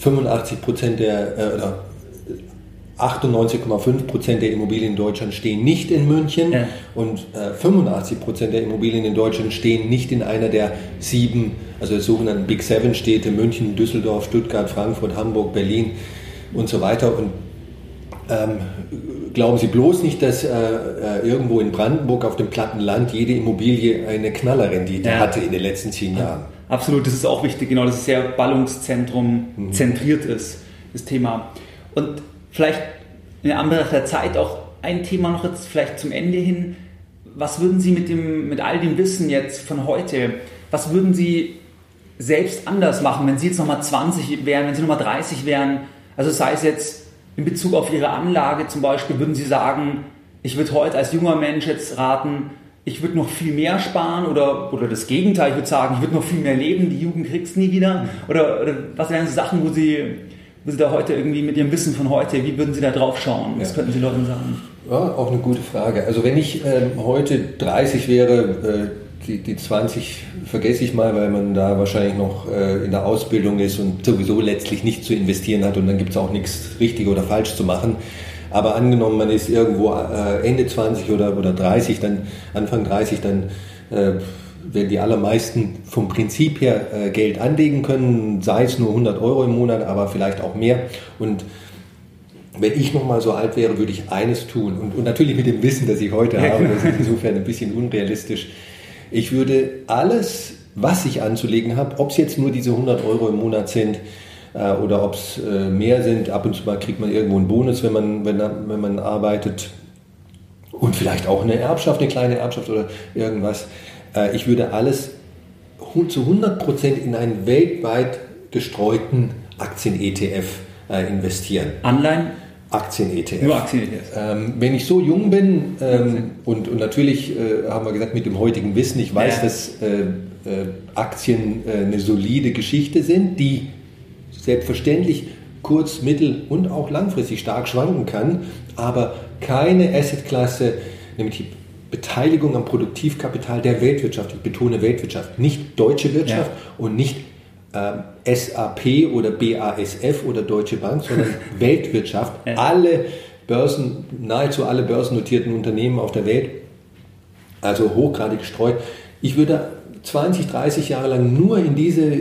85 Prozent der, äh, 98,5 Prozent der Immobilien in Deutschland stehen nicht in München ja. und äh, 85 Prozent der Immobilien in Deutschland stehen nicht in einer der sieben, also der sogenannten Big Seven Städte, München, Düsseldorf, Stuttgart, Frankfurt, Hamburg, Berlin und so weiter. Und ähm, glauben Sie bloß nicht, dass äh, äh, irgendwo in Brandenburg auf dem platten Land jede Immobilie eine Knallerrendite ja. hatte in den letzten zehn Jahren. Absolut, das ist auch wichtig, genau, dass es sehr Ballungszentrum mhm. zentriert ist, das Thema. Und Vielleicht in anderer Zeit auch ein Thema noch jetzt vielleicht zum Ende hin. Was würden Sie mit, dem, mit all dem Wissen jetzt von heute, was würden Sie selbst anders machen, wenn Sie jetzt nochmal 20 wären, wenn Sie nochmal 30 wären? Also sei es jetzt in Bezug auf Ihre Anlage zum Beispiel, würden Sie sagen, ich würde heute als junger Mensch jetzt raten, ich würde noch viel mehr sparen oder, oder das Gegenteil, ich würde sagen, ich würde noch viel mehr leben, die Jugend kriegst nie wieder? Oder, oder was wären so Sachen, wo Sie wo Sie da heute irgendwie mit Ihrem Wissen von heute, wie würden Sie da drauf schauen? Was ja. könnten Sie Leuten sagen? Ja, auch eine gute Frage. Also wenn ich ähm, heute 30 wäre, äh, die, die 20 vergesse ich mal, weil man da wahrscheinlich noch äh, in der Ausbildung ist und sowieso letztlich nicht zu investieren hat und dann gibt es auch nichts richtig oder falsch zu machen. Aber angenommen, man ist irgendwo äh, Ende 20 oder, oder 30, dann Anfang 30, dann äh, werden die allermeisten vom Prinzip her äh, Geld anlegen können, sei es nur 100 Euro im Monat, aber vielleicht auch mehr. Und wenn ich noch mal so alt wäre, würde ich eines tun. Und, und natürlich mit dem Wissen, das ich heute habe, das ist insofern ein bisschen unrealistisch. Ich würde alles, was ich anzulegen habe, ob es jetzt nur diese 100 Euro im Monat sind äh, oder ob es äh, mehr sind, ab und zu mal kriegt man irgendwo einen Bonus, wenn man, wenn, wenn man arbeitet. Und vielleicht auch eine Erbschaft, eine kleine Erbschaft oder irgendwas. Äh, ich würde alles zu 100% in einen weltweit gestreuten Aktien-ETF äh, investieren. Anleihen? Aktien-ETF. Nur Aktien-ETF. Ähm, wenn ich so jung bin ähm, und, und, natürlich äh, haben wir gesagt, mit dem heutigen Wissen, ich weiß, ja. dass äh, äh, Aktien äh, eine solide Geschichte sind, die selbstverständlich kurz-, mittel- und auch langfristig stark schwanken kann, aber keine Assetklasse, nämlich die Beteiligung am Produktivkapital der Weltwirtschaft. Ich betone Weltwirtschaft, nicht deutsche Wirtschaft ja. und nicht äh, SAP oder BASF oder Deutsche Bank, sondern Weltwirtschaft. Ja. Alle Börsen, nahezu alle börsennotierten Unternehmen auf der Welt, also hochgradig gestreut. Ich würde 20, 30 Jahre lang nur in diese,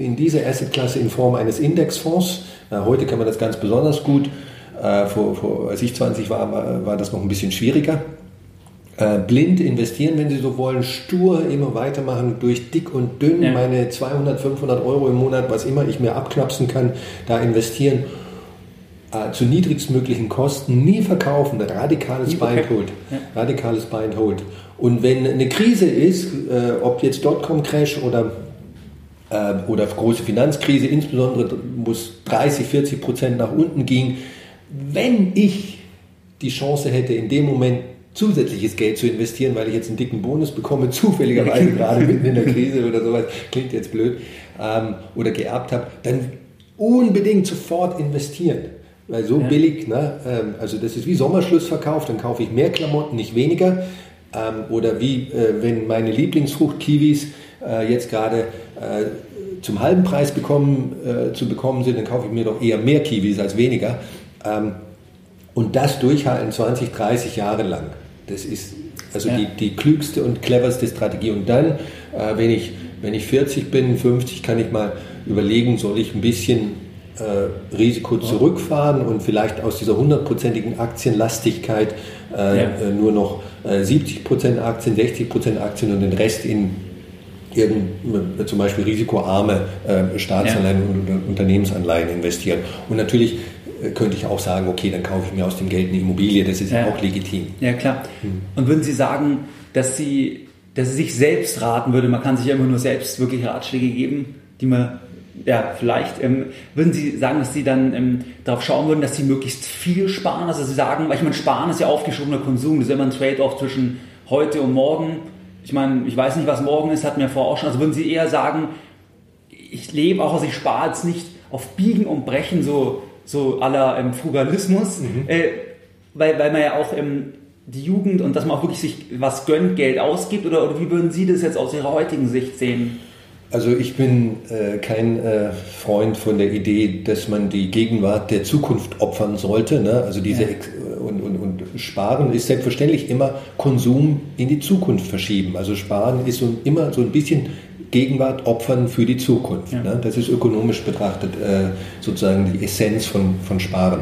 in diese Assetklasse in Form eines Indexfonds, heute kann man das ganz besonders gut, äh, vor, vor, als ich 20 war, war, das noch ein bisschen schwieriger. Äh, blind investieren, wenn Sie so wollen, stur immer weitermachen, durch dick und dünn, ja. meine 200, 500 Euro im Monat, was immer ich mir abknapsen kann, da investieren, äh, zu niedrigstmöglichen Kosten, nie verkaufen, radikales Buy and Hold, radikales Buy and Hold. Und wenn eine Krise ist, ob jetzt Dotcom-Crash oder oder große Finanzkrise, insbesondere wo es 30, 40 Prozent nach unten ging, wenn ich die Chance hätte, in dem Moment zusätzliches Geld zu investieren, weil ich jetzt einen dicken Bonus bekomme, zufälligerweise gerade mitten in der Krise oder sowas, klingt jetzt blöd, ähm, oder geerbt habe, dann unbedingt sofort investieren. Weil so ja. billig, ne? Ähm, also das ist wie Sommerschlussverkauf, dann kaufe ich mehr Klamotten, nicht weniger. Ähm, oder wie äh, wenn meine Lieblingsfrucht Kiwis äh, jetzt gerade äh, zum halben Preis bekommen, äh, zu bekommen sind, dann kaufe ich mir doch eher mehr Kiwis als weniger. Ähm, und das durchhalten 20, 30 Jahre lang. Das ist also ja. die, die klügste und cleverste Strategie. Und dann, äh, wenn ich wenn ich 40 bin, 50, kann ich mal überlegen, soll ich ein bisschen äh, Risiko zurückfahren und vielleicht aus dieser hundertprozentigen Aktienlastigkeit äh, ja. Äh, nur noch äh, 70% Aktien, 60% Aktien und den Rest in äh, zum Beispiel risikoarme äh, Staatsanleihen ja. und Unternehmensanleihen investieren. Und natürlich könnte ich auch sagen, okay, dann kaufe ich mir aus dem Geld eine Immobilie, das ist ja auch legitim. Ja, klar. Hm. Und würden Sie sagen, dass Sie, dass Sie sich selbst raten würde, man kann sich ja immer nur selbst wirklich Ratschläge geben, die man ja, vielleicht ähm, würden Sie sagen, dass Sie dann ähm, darauf schauen würden, dass Sie möglichst viel sparen? Also Sie sagen, weil ich meine, Sparen ist ja aufgeschobener Konsum, das ist immer ein Trade-off zwischen heute und morgen. Ich meine, ich weiß nicht, was morgen ist, hatten wir vorher auch schon. Also würden Sie eher sagen, ich lebe auch, also ich spare jetzt nicht auf Biegen und Brechen so, so aller ähm, Frugalismus, mhm. äh, weil, weil man ja auch ähm, die Jugend und dass man auch wirklich sich was gönnt, Geld ausgibt? Oder, oder wie würden Sie das jetzt aus Ihrer heutigen Sicht sehen? Also ich bin äh, kein äh, Freund von der Idee, dass man die Gegenwart der Zukunft opfern sollte. Ne? Also diese ja. und, und, und Sparen ist selbstverständlich immer Konsum in die Zukunft verschieben. Also Sparen ist so, immer so ein bisschen Gegenwart opfern für die Zukunft. Ja. Ne? Das ist ökonomisch betrachtet äh, sozusagen die Essenz von, von Sparen.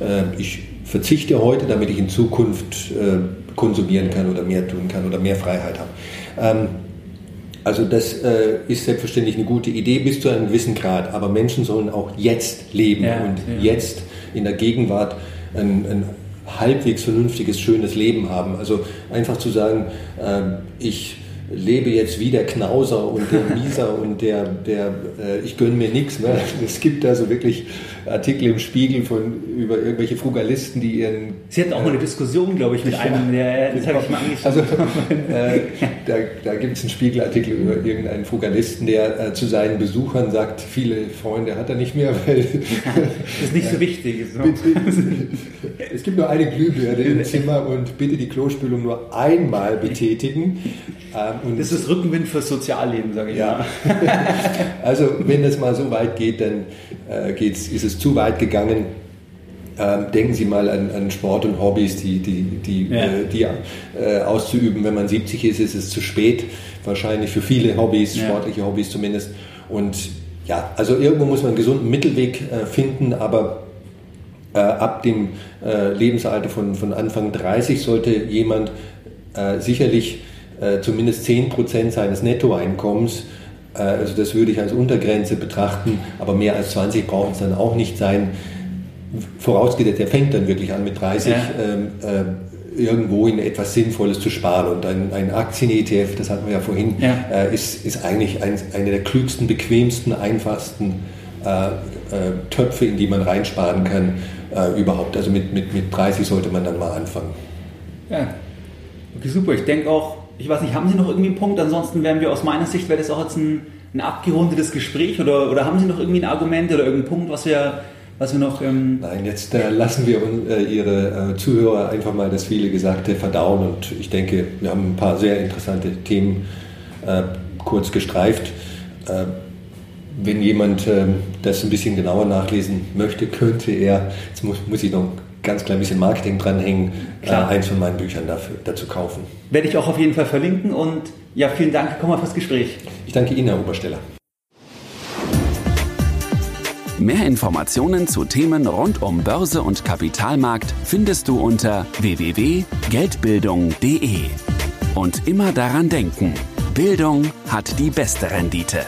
Äh, ich verzichte heute, damit ich in Zukunft äh, konsumieren kann oder mehr tun kann oder mehr Freiheit habe. Ähm, also das äh, ist selbstverständlich eine gute Idee bis zu einem gewissen Grad, aber Menschen sollen auch jetzt leben ja, und ja. jetzt in der Gegenwart ein, ein, halbwegs vernünftiges, schönes Leben haben. Also einfach zu sagen, äh, ich lebe jetzt wie der Knauser und der Mieser und der, der äh, ich gönne mir nichts. Ne? Es gibt also wirklich Artikel im Spiegel von über irgendwelche Frugalisten, die ihren. Sie hatten auch mal eine Diskussion, glaube ich, mit einem, der das habe ich mal angeschaut. Also, äh, da da gibt es einen Spiegelartikel über irgendeinen Frugalisten, der äh, zu seinen Besuchern sagt, viele Freunde hat er nicht mehr, weil das ist nicht so wichtig. So. es gibt nur eine Glühbirne im Zimmer und bitte die Klospülung nur einmal betätigen. Ähm, das ist Rückenwind fürs Sozialleben, sage ich ja. mal. also wenn das mal so weit geht, dann äh, geht's, ist es zu weit gegangen. Ähm, denken Sie mal an, an, Sport und Hobbys, die, die, die, ja. äh, die äh, auszuüben. Wenn man 70 ist, ist es zu spät. Wahrscheinlich für viele Hobbys, ja. sportliche Hobbys zumindest. Und ja, also irgendwo muss man einen gesunden Mittelweg äh, finden, aber äh, ab dem äh, Lebensalter von, von Anfang 30 sollte jemand äh, sicherlich zumindest 10 Prozent seines Nettoeinkommens also das würde ich als Untergrenze betrachten, aber mehr als 20 brauchen es dann auch nicht sein vorausgesetzt, er fängt dann wirklich an mit 30 ja. ähm, äh, irgendwo in etwas Sinnvolles zu sparen. Und ein, ein Aktien-ETF, das hatten wir ja vorhin, ja. Äh, ist, ist eigentlich ein, eine der klügsten, bequemsten, einfachsten äh, äh Töpfe, in die man reinsparen kann äh, überhaupt. Also mit, mit, mit 30 sollte man dann mal anfangen. Ja, okay, super. Ich denke auch, ich weiß nicht, haben Sie noch irgendwie einen Punkt? Ansonsten wären wir aus meiner Sicht, wäre das auch jetzt ein, ein abgerundetes Gespräch oder, oder haben Sie noch irgendwie ein Argument oder irgendeinen Punkt, was wir was wir noch. Ähm Nein, jetzt äh, lassen wir äh, Ihre äh, Zuhörer einfach mal das viele Gesagte verdauen und ich denke, wir haben ein paar sehr interessante Themen äh, kurz gestreift. Äh, wenn jemand ähm, das ein bisschen genauer nachlesen möchte, könnte er, jetzt muss, muss ich noch ganz klein bisschen Marketing dranhängen, äh, Klar. eins von meinen Büchern dafür, dazu kaufen. Werde ich auch auf jeden Fall verlinken und ja, vielen Dank, Herr Kommer, fürs Gespräch. Ich danke Ihnen, Herr Obersteller. Mehr Informationen zu Themen rund um Börse und Kapitalmarkt findest du unter www.geldbildung.de. Und immer daran denken, Bildung hat die beste Rendite.